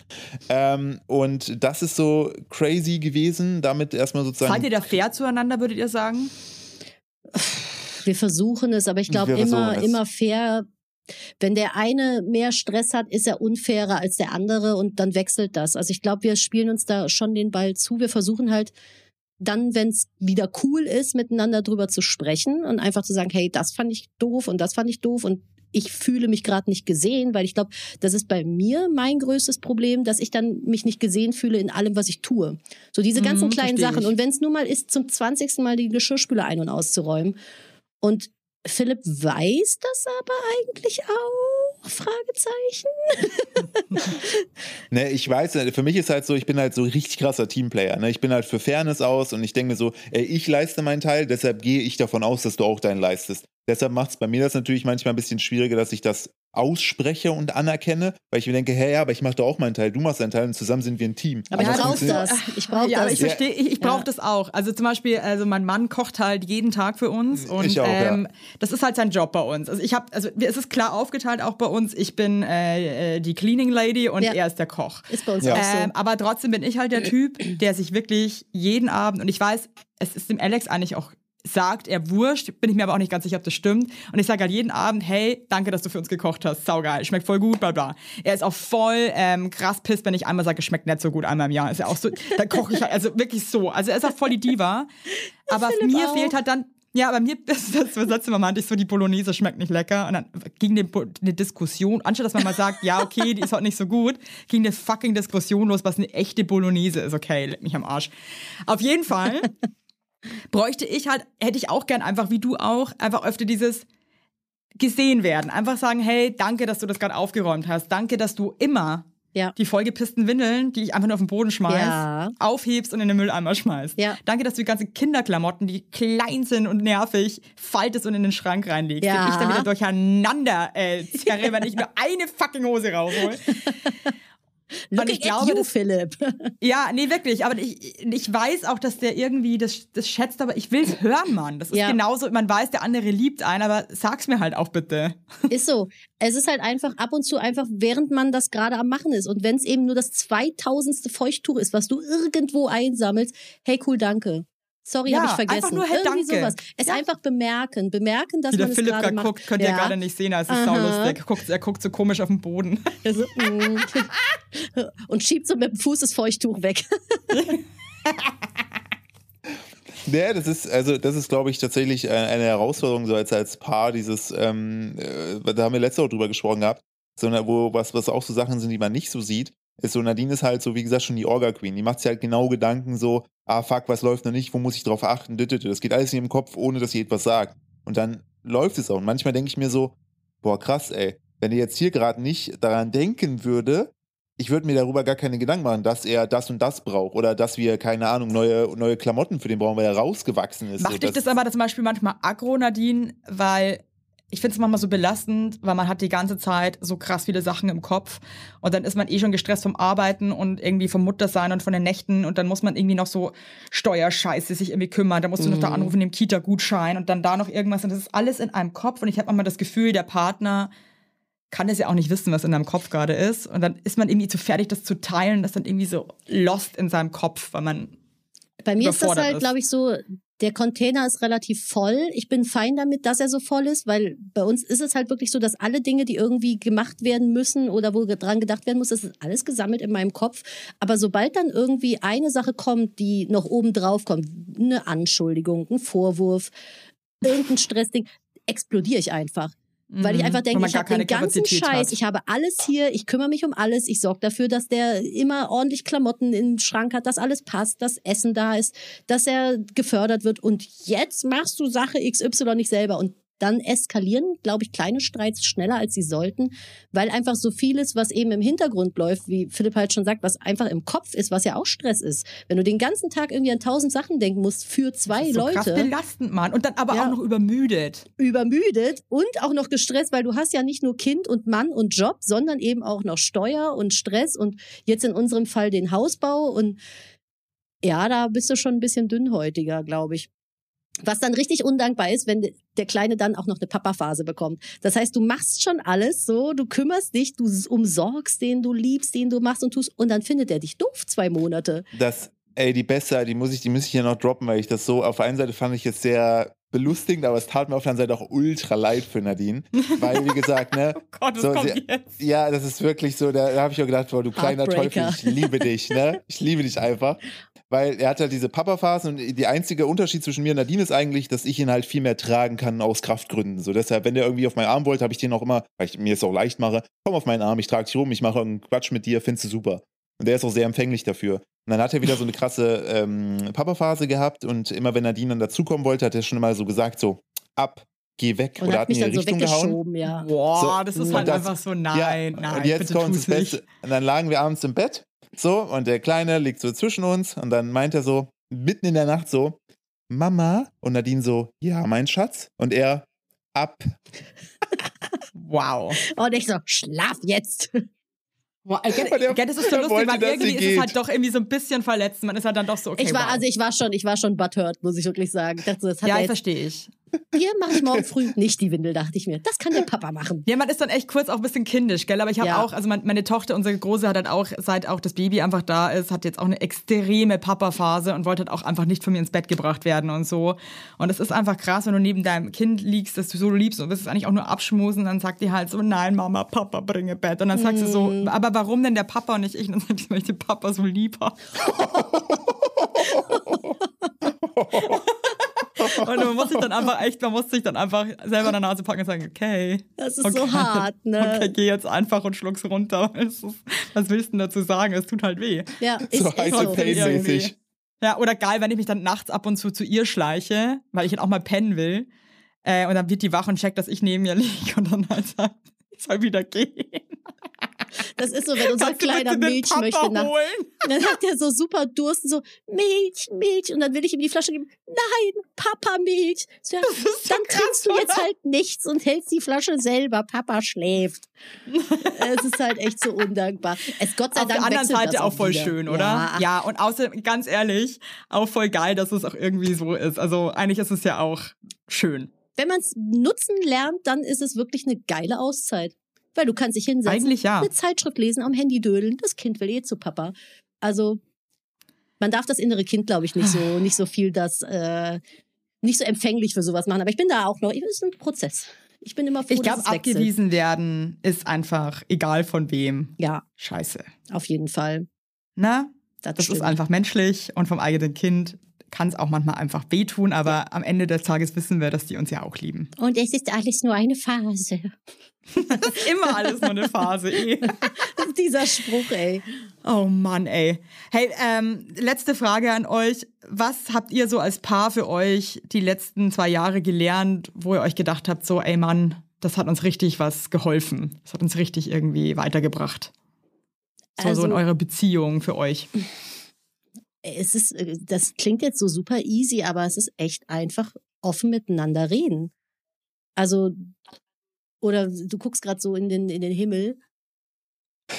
Ähm, und das ist so crazy gewesen, damit erstmal sozusagen. Seid ihr da fair zueinander, würdet ihr sagen? Wir versuchen es, aber ich glaube immer, es. immer fair. Wenn der eine mehr Stress hat, ist er unfairer als der andere und dann wechselt das. Also ich glaube, wir spielen uns da schon den Ball zu. Wir versuchen halt dann, wenn es wieder cool ist, miteinander drüber zu sprechen und einfach zu sagen, hey, das fand ich doof und das fand ich doof und ich fühle mich gerade nicht gesehen, weil ich glaube, das ist bei mir mein größtes Problem, dass ich dann mich nicht gesehen fühle in allem, was ich tue. So diese ganzen Mhm, kleinen Sachen. ich. Und wenn es nur mal ist, zum 20. Mal die Geschirrspüler ein- und auszuräumen. Und Philipp weiß das aber eigentlich auch? Fragezeichen. Ne, ich weiß, für mich ist halt so, ich bin halt so richtig krasser Teamplayer. Ne? Ich bin halt für Fairness aus und ich denke mir so, ey, ich leiste meinen Teil, deshalb gehe ich davon aus, dass du auch deinen leistest. Deshalb macht es bei mir das natürlich manchmal ein bisschen schwieriger, dass ich das ausspreche und anerkenne, weil ich mir denke, hey, ja, aber ich mache doch auch meinen Teil, du machst deinen Teil und zusammen sind wir ein Team. Aber ich brauche das. Ich brauche ja, aber das. ich verstehe, ich, ich brauche Ja. das auch. Also zum Beispiel, also mein Mann kocht halt jeden Tag für uns und Ich auch, ja. ähm, das ist halt sein Job bei uns. Also ich habe, also es ist klar aufgeteilt auch bei uns. Ich bin äh, äh, die Cleaning Lady und Ja. er ist der Koch. Ist bei uns Ja. auch so. Ähm, aber trotzdem bin ich halt der Typ, der sich wirklich jeden Abend, und ich weiß, es ist dem Alex eigentlich auch sagt, er wurscht, bin ich mir aber auch nicht ganz sicher, ob das stimmt. Und ich sage halt jeden Abend, hey, danke, dass du für uns gekocht hast, saugeil, schmeckt voll gut, bla bla. Er ist auch voll ähm, krass pisst, wenn ich einmal sage, schmeckt nicht so gut, einmal im Jahr. Ist ja auch so, da koche ich halt, also wirklich so. Also er ist auch voll die Diva. Aber mir auch. fehlt halt dann, ja, aber mir, das, das, das letzte Mal meinte ich so, die Bolognese schmeckt nicht lecker. Und dann ging eine, Diskussion, anstatt dass man mal sagt, ja, okay, die ist heute nicht so gut, ging eine fucking Diskussion los, was eine echte Bolognese ist. Okay, leck mich am Arsch. Auf jeden Fall bräuchte ich halt, hätte ich auch gern einfach, wie du auch, einfach öfter dieses gesehen werden. Einfach sagen, hey, danke, dass du das gerade aufgeräumt hast. Danke, dass du immer Ja. die vollgepissten Windeln, die ich einfach nur auf den Boden schmeiß, Ja. aufhebst und in den Mülleimer schmeißt. Ja. Danke, dass du die ganzen Kinderklamotten, die klein sind und nervig, faltest und in den Schrank reinlegst. Ja. Den ich dann wieder durcheinander äh, zerre, wenn ich nur eine fucking Hose raushol. Looking ich glaube, at you, das- Philipp. Ja, nee, wirklich. Aber ich, ich weiß auch, dass der irgendwie das, das schätzt, aber ich will's hören, Mann. Das ist Ja. genauso, man weiß, der andere liebt einen, aber sag's mir halt auch bitte. Ist so. Es ist halt einfach ab und zu einfach, während man das gerade am Machen ist. Und wenn es eben nur das 2000. Feuchttuch ist, was du irgendwo einsammelst, hey, cool, danke. Sorry, Ja, habe ich vergessen. einfach nur, hey, Irgendwie danke. sowas. Es Ja. einfach bemerken. Bemerken, dass Wie der man es Philipp gerade macht. guckt, könnt ihr Ja. gerade nicht sehen, es ist saulustig. Er guckt, er guckt so komisch auf den Boden. Also, mm. und schiebt so mit dem Fuß das Feuchttuch weg. Ja, das ist, also das ist, glaube ich, tatsächlich äh, eine Herausforderung, so als, als Paar, dieses, ähm, äh, da haben wir letzte Woche drüber gesprochen gehabt, sondern wo, was, was auch so Sachen sind, die man nicht so sieht, ist so, Nadine ist halt so, wie gesagt, schon die Orga-Queen. Die macht sich halt genau Gedanken so, ah fuck, was läuft noch nicht, wo muss ich drauf achten, das geht alles in ihrem Kopf, ohne dass sie etwas sagt. Und dann läuft es auch. Und manchmal denke ich mir so, boah, krass, ey, wenn ihr jetzt hier gerade nicht daran denken würde, ich würde mir darüber gar keine Gedanken machen, dass er das und das braucht oder dass wir, keine Ahnung, neue, neue Klamotten für den brauchen, weil er rausgewachsen ist. Macht So, dich das aber zum Beispiel manchmal aggro, Nadine, weil ich finde es manchmal so belastend, weil man hat die ganze Zeit so krass viele Sachen im Kopf und dann ist man eh schon gestresst vom Arbeiten und irgendwie vom Muttersein und von den Nächten und dann muss man irgendwie noch so Steuerscheiße sich irgendwie kümmern, dann musst du noch da anrufen, dem Kita-Gutschein und dann da noch irgendwas. Und das ist alles in einem Kopf und ich habe manchmal das Gefühl, der Partner kann es ja auch nicht wissen, was in deinem Kopf gerade ist. Und dann ist man irgendwie zu fertig, das zu teilen, das dann irgendwie so lost in seinem Kopf, weil man Bei mir ist das halt, glaube ich, so, der Container ist relativ voll. Ich bin fein damit, dass er so voll ist, weil bei uns ist es halt wirklich so, dass alle Dinge, die irgendwie gemacht werden müssen oder wo dran gedacht werden muss, das ist alles gesammelt in meinem Kopf. Aber sobald dann irgendwie eine Sache kommt, die noch oben drauf kommt, eine Anschuldigung, ein Vorwurf, irgendein Stressding, explodiere ich einfach. Weil ich Mhm. einfach Wo denke, ich habe den ganzen Kapazität Scheiß, hat. ich habe alles hier, ich kümmere mich um alles, ich sorge dafür, dass der immer ordentlich Klamotten im Schrank hat, dass alles passt, dass Essen da ist, dass er gefördert wird und jetzt machst du Sache XY nicht selber und dann eskalieren, glaube ich, kleine Streits schneller, als sie sollten, weil einfach so vieles, was eben im Hintergrund läuft, wie Philipp halt schon sagt, was einfach im Kopf ist, was ja auch Stress ist. Wenn du den ganzen Tag irgendwie an tausend Sachen denken musst für zwei so krass Leute, belastend, Mann. Und dann aber Ja. auch noch übermüdet. übermüdet und auch noch gestresst, weil du hast ja nicht nur Kind und Mann und Job, sondern eben auch noch Steuer und Stress und jetzt in unserem Fall den Hausbau und ja, da bist du schon ein bisschen dünnhäutiger, glaube ich. Was dann richtig undankbar ist, wenn der Kleine dann auch noch eine Papa-Phase bekommt. Das heißt, du machst schon alles so, du kümmerst dich, du umsorgst den, du liebst den, du machst und tust und dann findet er dich doof zwei Monate. Das, ey, die Beste, die muss ich, die muss ich hier noch droppen, weil ich das so, auf der einen Seite fand ich es sehr belustigend, aber es tat mir auf der anderen Seite auch ultra leid für Nadine. Weil, wie gesagt, ne, Oh Gott, was So, kommt sie- jetzt? ja, das ist wirklich so, da, da habe ich auch gedacht, boah, du kleiner Teufel, ich liebe dich, ne? Ich liebe dich einfach. Weil er hat halt diese Papa-Phase und die einzige Unterschied zwischen mir und Nadine ist eigentlich, dass ich ihn halt viel mehr tragen kann aus Kraftgründen. So deshalb, wenn der irgendwie auf meinen Arm wollte, habe ich den auch immer, weil ich mir es auch leicht mache, komm auf meinen Arm, ich trage dich rum, ich mache irgendeinen Quatsch mit dir, findest du super. Und der ist auch sehr empfänglich dafür. Und dann hat er wieder so eine krasse ähm, Papa-Phase gehabt und immer wenn Nadine dann dazukommen wollte, hat er schon mal so gesagt, so, ab, geh weg. Und Oder hat hat mich mir in dann die so Richtung gehauen. weggeschoben, ja. Boah, So, das ist halt das- einfach so, nein, ja, nein, und jetzt bitte kommt das nicht. Beste. Und dann lagen wir abends im Bett, so, und der Kleine liegt so zwischen uns und dann meint er so, mitten in der Nacht so, Mama? Und Nadine so, ja, mein Schatz. Und er, ab. Wow. Und ich so, schlaf jetzt. Und er- gell, das ist so lustig, weil irgendwie ist es halt doch irgendwie so ein bisschen verletzt. Man ist halt dann doch so, okay, ich war, wow. also ich war schon, ich war schon butthurt, muss ich wirklich sagen. Ich dachte, das hat ja, ich jetzt, verstehe ich. Hier mache ich morgen früh nicht die Windel, dachte ich mir. Das kann der Papa machen. Ja, man ist dann echt kurz auch ein bisschen kindisch, gell? Aber ich habe Ja. auch, also mein, meine Tochter, unsere Große, hat halt auch, seit auch das Baby einfach da ist, hat jetzt auch eine extreme Papa-Phase und wollte halt auch einfach nicht von mir ins Bett gebracht werden und so. Und es ist einfach krass, wenn du neben deinem Kind liegst, das du so liebst und willst es eigentlich auch nur abschmusen, dann sagt die halt so, nein, Mama, Papa, bringe Bett. Und dann sagst du so, Mhm. aber warum denn der Papa und nicht ich? Und dann sag ich, weil ich den Papa so lieb habe. Und man muss sich dann einfach echt, man muss sich dann einfach selber in der Nase packen und sagen, okay. Das ist okay, so hart, ne? Okay, geh jetzt einfach und schluck's runter. Ist, was willst du denn dazu sagen? Es tut halt weh. Ja, ist, So so. Pain. Pain-mäßig. Ja, oder geil, wenn ich mich dann nachts ab und zu zu ihr schleiche, weil ich halt auch mal pennen will. Äh, und dann wird die wach und checkt, dass ich neben ihr liege und dann halt sagt, ich soll wieder gehen. Das ist so, wenn unser Kannst kleiner Milch möchte nach. dann hat er so super Durst und so, Milch, Milch. Und dann will ich ihm die Flasche geben. Nein, Papa Milch. So, ja, ist so dann krass, trinkst du jetzt oder? halt nichts und hältst die Flasche selber. Papa schläft. es ist halt echt so undankbar. Es Gott sei Auf Dank der anderen Seite das auch voll wieder. schön, oder? Ja, Ja, und außerdem, ganz ehrlich, auch voll geil, dass es auch irgendwie so ist. Also eigentlich ist es ja auch schön. Wenn man es nutzen lernt, dann ist es wirklich eine geile Auszeit. Weil du kannst dich hinsetzen, Eigentlich ja. eine Zeitschrift lesen, am Handy dödeln. Das Kind will eh zu Papa. Also man darf das innere Kind, glaube ich, nicht so nicht so viel das äh, nicht so empfänglich für sowas machen. Aber ich bin da auch noch. Es ist ein Prozess. Ich bin immer froh, Ich glaube, abgewiesen werden ist einfach egal von wem. Ja, Scheiße. auf jeden Fall. Na? Das, Das ist einfach menschlich und vom eigenen Kind kann es auch manchmal einfach wehtun, aber am Ende des Tages wissen wir, dass die uns ja auch lieben. Und es ist alles nur eine Phase. Das ist immer alles nur eine Phase, eh. Dieser Spruch, ey. Oh Mann, ey. Hey, ähm, letzte Frage an euch. Was habt ihr so als Paar für euch die letzten zwei Jahre gelernt, wo ihr euch gedacht habt, so, ey Mann, das hat uns richtig was geholfen. Das hat uns richtig irgendwie weitergebracht. So, so in Also- eurer Beziehung für euch. Es ist, äh, das klingt jetzt so super easy, aber es ist echt einfach offen miteinander reden. Also, oder du guckst gerade so in den, in den Himmel.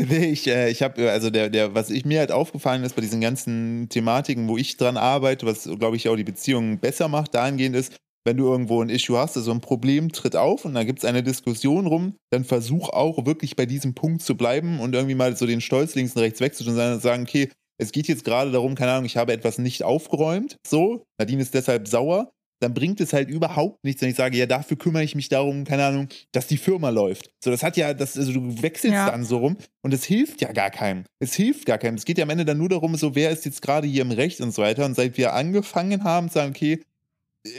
Nee, ich, äh, ich habe, also der, der, was ich mir halt aufgefallen ist bei diesen ganzen Thematiken, wo ich dran arbeite, was, glaube ich, auch die Beziehungen besser macht, dahingehend ist, wenn du irgendwo ein Issue hast, also ein Problem tritt auf und da gibt es eine Diskussion rum, dann versuch auch wirklich bei diesem Punkt zu bleiben und irgendwie mal so den Stolz links und rechts wegzutun und sagen, okay, es geht jetzt gerade darum, keine Ahnung, ich habe etwas nicht aufgeräumt, so, Nadine ist deshalb sauer, dann bringt es halt überhaupt nichts, wenn ich sage, ja, dafür kümmere ich mich darum, keine Ahnung, dass die Firma läuft. So, das hat ja, das, also du wechselst Ja. dann so rum und es hilft ja gar keinem. Es hilft gar keinem. Es geht ja am Ende dann nur darum, so, wer ist jetzt gerade hier im Recht und so weiter. Und seit wir angefangen haben, sagen, okay,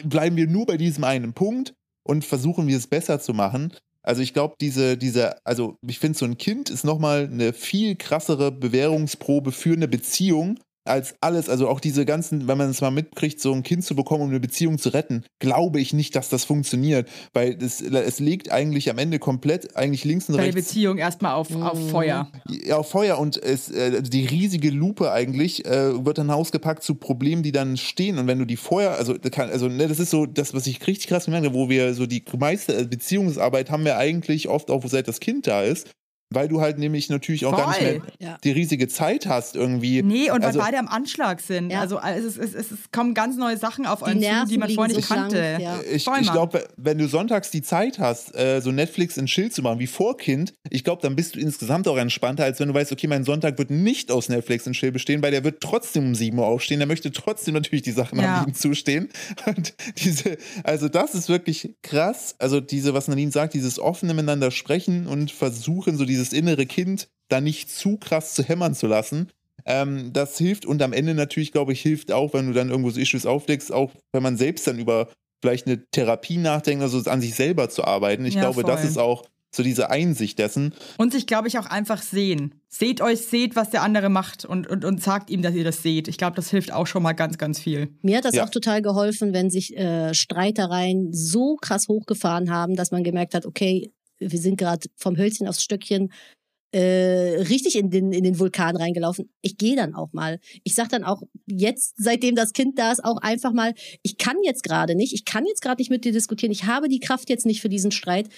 bleiben wir nur bei diesem einen Punkt und versuchen wir es besser zu machen. Also ich glaube, diese, diese, also ich finde, so ein Kind ist nochmal eine viel krassere Bewährungsprobe für eine Beziehung als alles. Also auch diese ganzen, wenn man es mal mitkriegt, so ein Kind zu bekommen, um eine Beziehung zu retten, glaube ich nicht, dass das funktioniert. Weil es, es liegt eigentlich am Ende komplett, eigentlich links und Deine rechts Beziehung erstmal auf, auf Mhm. Feuer. ja, auf Feuer und es, äh, die riesige Lupe eigentlich äh, wird dann ausgepackt zu Problemen, die dann stehen. Und wenn du die vorher, also, kann, also ne, das ist so das, was ich richtig krass gemerkt habe, wo wir so die meiste äh, Beziehungsarbeit haben wir eigentlich oft auch, seit das Kind da ist, weil du halt nämlich natürlich auch gar nicht Voll. mehr Ja. die riesige Zeit hast irgendwie. Nee, und weil Also- beide am Anschlag sind. Ja. Also es, ist, es, ist, es kommen ganz neue Sachen auf Die einen zu, Nerven die man liegen vorher nicht so kannte. ja. Ich, Voll, ich glaube, wenn du sonntags die Zeit hast, äh, so Netflix in Chill zu machen wie Vorkind, ich glaube, dann bist du insgesamt auch entspannter, als wenn du weißt, okay, mein Sonntag wird nicht aus Netflix in Chill bestehen, weil der wird trotzdem um 7 Uhr aufstehen, der möchte trotzdem natürlich die Sachen Ja. am ihm zustehen. Und diese, also das ist wirklich krass. Also diese, was Nadine sagt, dieses offene miteinander sprechen und versuchen, so dieses innere Kind da nicht zu krass zu hämmern zu lassen. Ähm, das hilft und am Ende natürlich, glaube ich, hilft auch, wenn du dann irgendwo so Issues auflegst, auch wenn man selbst dann über vielleicht eine Therapie nachdenkt, also an sich selber zu arbeiten. Ich Ja, glaube, das voll. ist auch so diese Einsicht dessen. Und sich, glaube ich, auch einfach sehen. Seht euch, seht, was der andere macht und, und, und sagt ihm, dass ihr das seht. Ich glaube, das hilft auch schon mal ganz, ganz viel. Mir hat das Ja. auch total geholfen, wenn sich äh, Streitereien so krass hochgefahren haben, dass man gemerkt hat, okay, wir sind gerade vom Hölzchen aufs Stöckchen äh, richtig in den, in den Vulkan reingelaufen. Ich gehe dann auch mal. Ich sag dann auch jetzt, seitdem das Kind da ist, auch einfach mal, ich kann jetzt gerade nicht, ich kann jetzt gerade nicht mit dir diskutieren, ich habe die Kraft jetzt nicht für diesen Streit.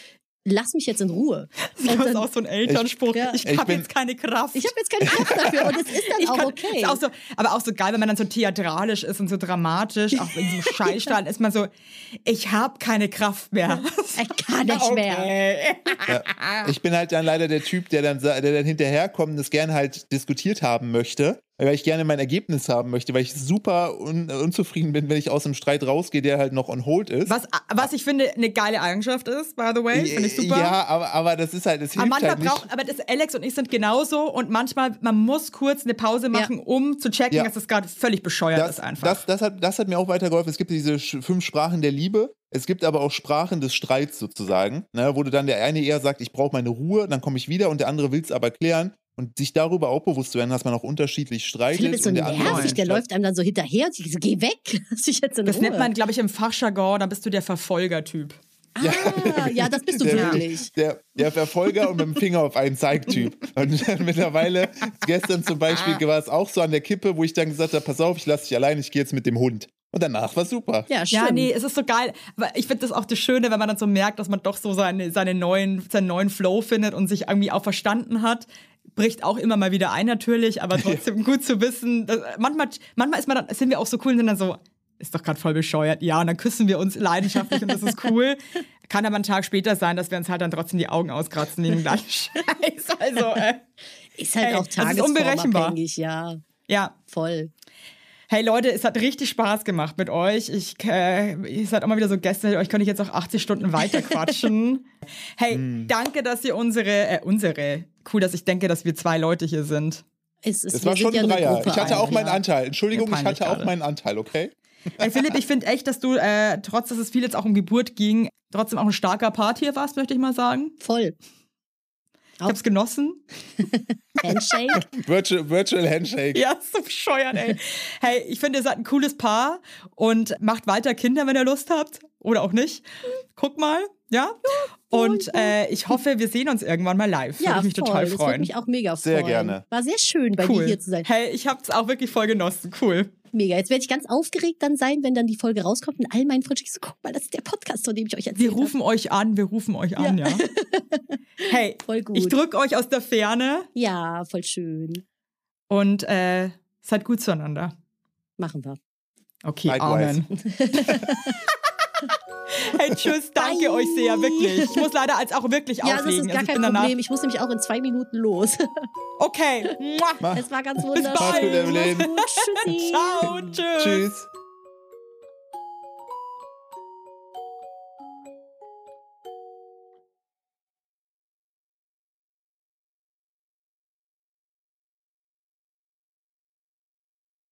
Lass mich jetzt in Ruhe. Das ist auch so ein Elternspruch. Ja. Ich Ich habe jetzt keine Kraft. ich habe jetzt keine Kraft dafür und es ist dann Ich auch kann- okay. Ist auch so, aber auch so geil, wenn man dann so theatralisch ist und so dramatisch, auch in diesem Scheißstand ist man so, ich habe keine Kraft mehr. ich kann nicht mehr. Okay. Ich bin halt dann leider der Typ, der dann, der dann hinterherkommt und das gerne halt diskutiert haben möchte, weil ich gerne mein Ergebnis haben möchte, weil ich super un unzufrieden bin, wenn ich aus dem Streit rausgehe, der halt noch on hold ist. Was, was ich finde eine geile Eigenschaft ist, by the way, finde ich super. Ja, aber, aber das ist halt, Aber hilft manchmal halt nicht. braucht, aber das Alex und ich sind genauso und manchmal, man muss kurz eine Pause machen, um zu checken, Ja. dass das gerade völlig bescheuert das, ist einfach. Das, das, hat, das hat mir auch weitergeholfen. Es gibt diese fünf Sprachen der Liebe. Es gibt aber auch Sprachen des Streits sozusagen, ne, wo du dann der eine eher sagt, ich brauche meine Ruhe, dann komme ich wieder und der andere will es aber klären. Und sich darüber auch bewusst zu werden, dass man auch unterschiedlich streitet. Philipp ist so und der nervig, der läuft einem dann so hinterher und ich so, geh weg, lass dich jetzt in das Ruhe. nennt man, glaube ich, im Fachjargon, dann bist du der Verfolgertyp. Ah, ja, das bist du der, wirklich. Der, der Verfolger und mit dem Finger auf einen Zeigtyp. Und mittlerweile, gestern zum Beispiel, war es auch so an der Kippe, wo ich dann gesagt habe, pass auf, ich lasse dich allein, ich gehe jetzt mit dem Hund. Und danach war super. Ja, Ja, stimmt. nee, es ist so geil. Aber ich finde das auch das Schöne, wenn man dann so merkt, dass man doch so seine, seine neuen, seinen neuen Flow findet und sich irgendwie auch verstanden hat. Bricht auch immer mal wieder ein natürlich, aber trotzdem gut zu wissen. Dass, manchmal, manchmal ist man dann, sind wir auch so cool und sind dann so, ist doch gerade voll bescheuert. Ja, und dann küssen wir uns leidenschaftlich und das ist cool. Kann aber einen Tag später sein, dass wir uns halt dann trotzdem die Augen auskratzen wegen gleich Scheiß. Also, äh, Ist halt Ey, auch tagesformabhängig, ja, ja. voll. Hey Leute, es hat richtig Spaß gemacht mit euch. Ich, äh, ihr seid auch mal wieder so Gäste. Euch könnte ich jetzt auch 80 Stunden weiter quatschen. hey, danke, dass ihr unsere, äh, unsere, cool, dass ich denke, dass wir zwei Leute hier sind. Es, ist, Es wir war schon ja ein eine Dreier. Gruppe Ich hatte auch meinen ja. Anteil. Entschuldigung, Mir ich hatte auch gerade. meinen Anteil, okay? Hey Philipp, ich finde echt, dass du, äh, trotz dass es viel jetzt auch um Geburt ging, trotzdem auch ein starker Part hier warst, möchte ich mal sagen. Voll. Ich hab's genossen. Handshake. Virtual, Virtual Handshake. Ja, so bescheuert, ey. Hey, ich finde, ihr seid ein cooles Paar und macht weiter Kinder, wenn ihr Lust habt. Oder auch nicht. Guck mal, ja? Und äh, ich hoffe, wir sehen uns irgendwann mal live. Ja, Würde ich mich voll. total Das würde freuen. mich auch mega Sehr freuen. gerne. War sehr schön, bei cool. dir hier zu sein. Hey, ich hab's auch wirklich voll genossen. Cool. Mega. Jetzt werde ich ganz aufgeregt dann sein, wenn dann die Folge rauskommt und all meinen Freunden so, guck mal, das ist der Podcast, von dem ich euch erzählt Wir rufen euch an, wir rufen euch an, ja. Hey, Voll gut. ich drück euch aus der Ferne Ja, voll schön. und äh, seid gut zueinander. Machen wir. Okay, Likewise. Amen. hey, tschüss, danke Bye. euch sehr, wirklich. Ich muss leider als auch wirklich Ja, das auflegen. ist gar also ich kein. Problem. Ich muss nämlich auch in zwei Minuten los. Okay. Es war ganz Bis wunderschön. bald. Gut. Tschüssi. Ciao, tschüss. Tschüss.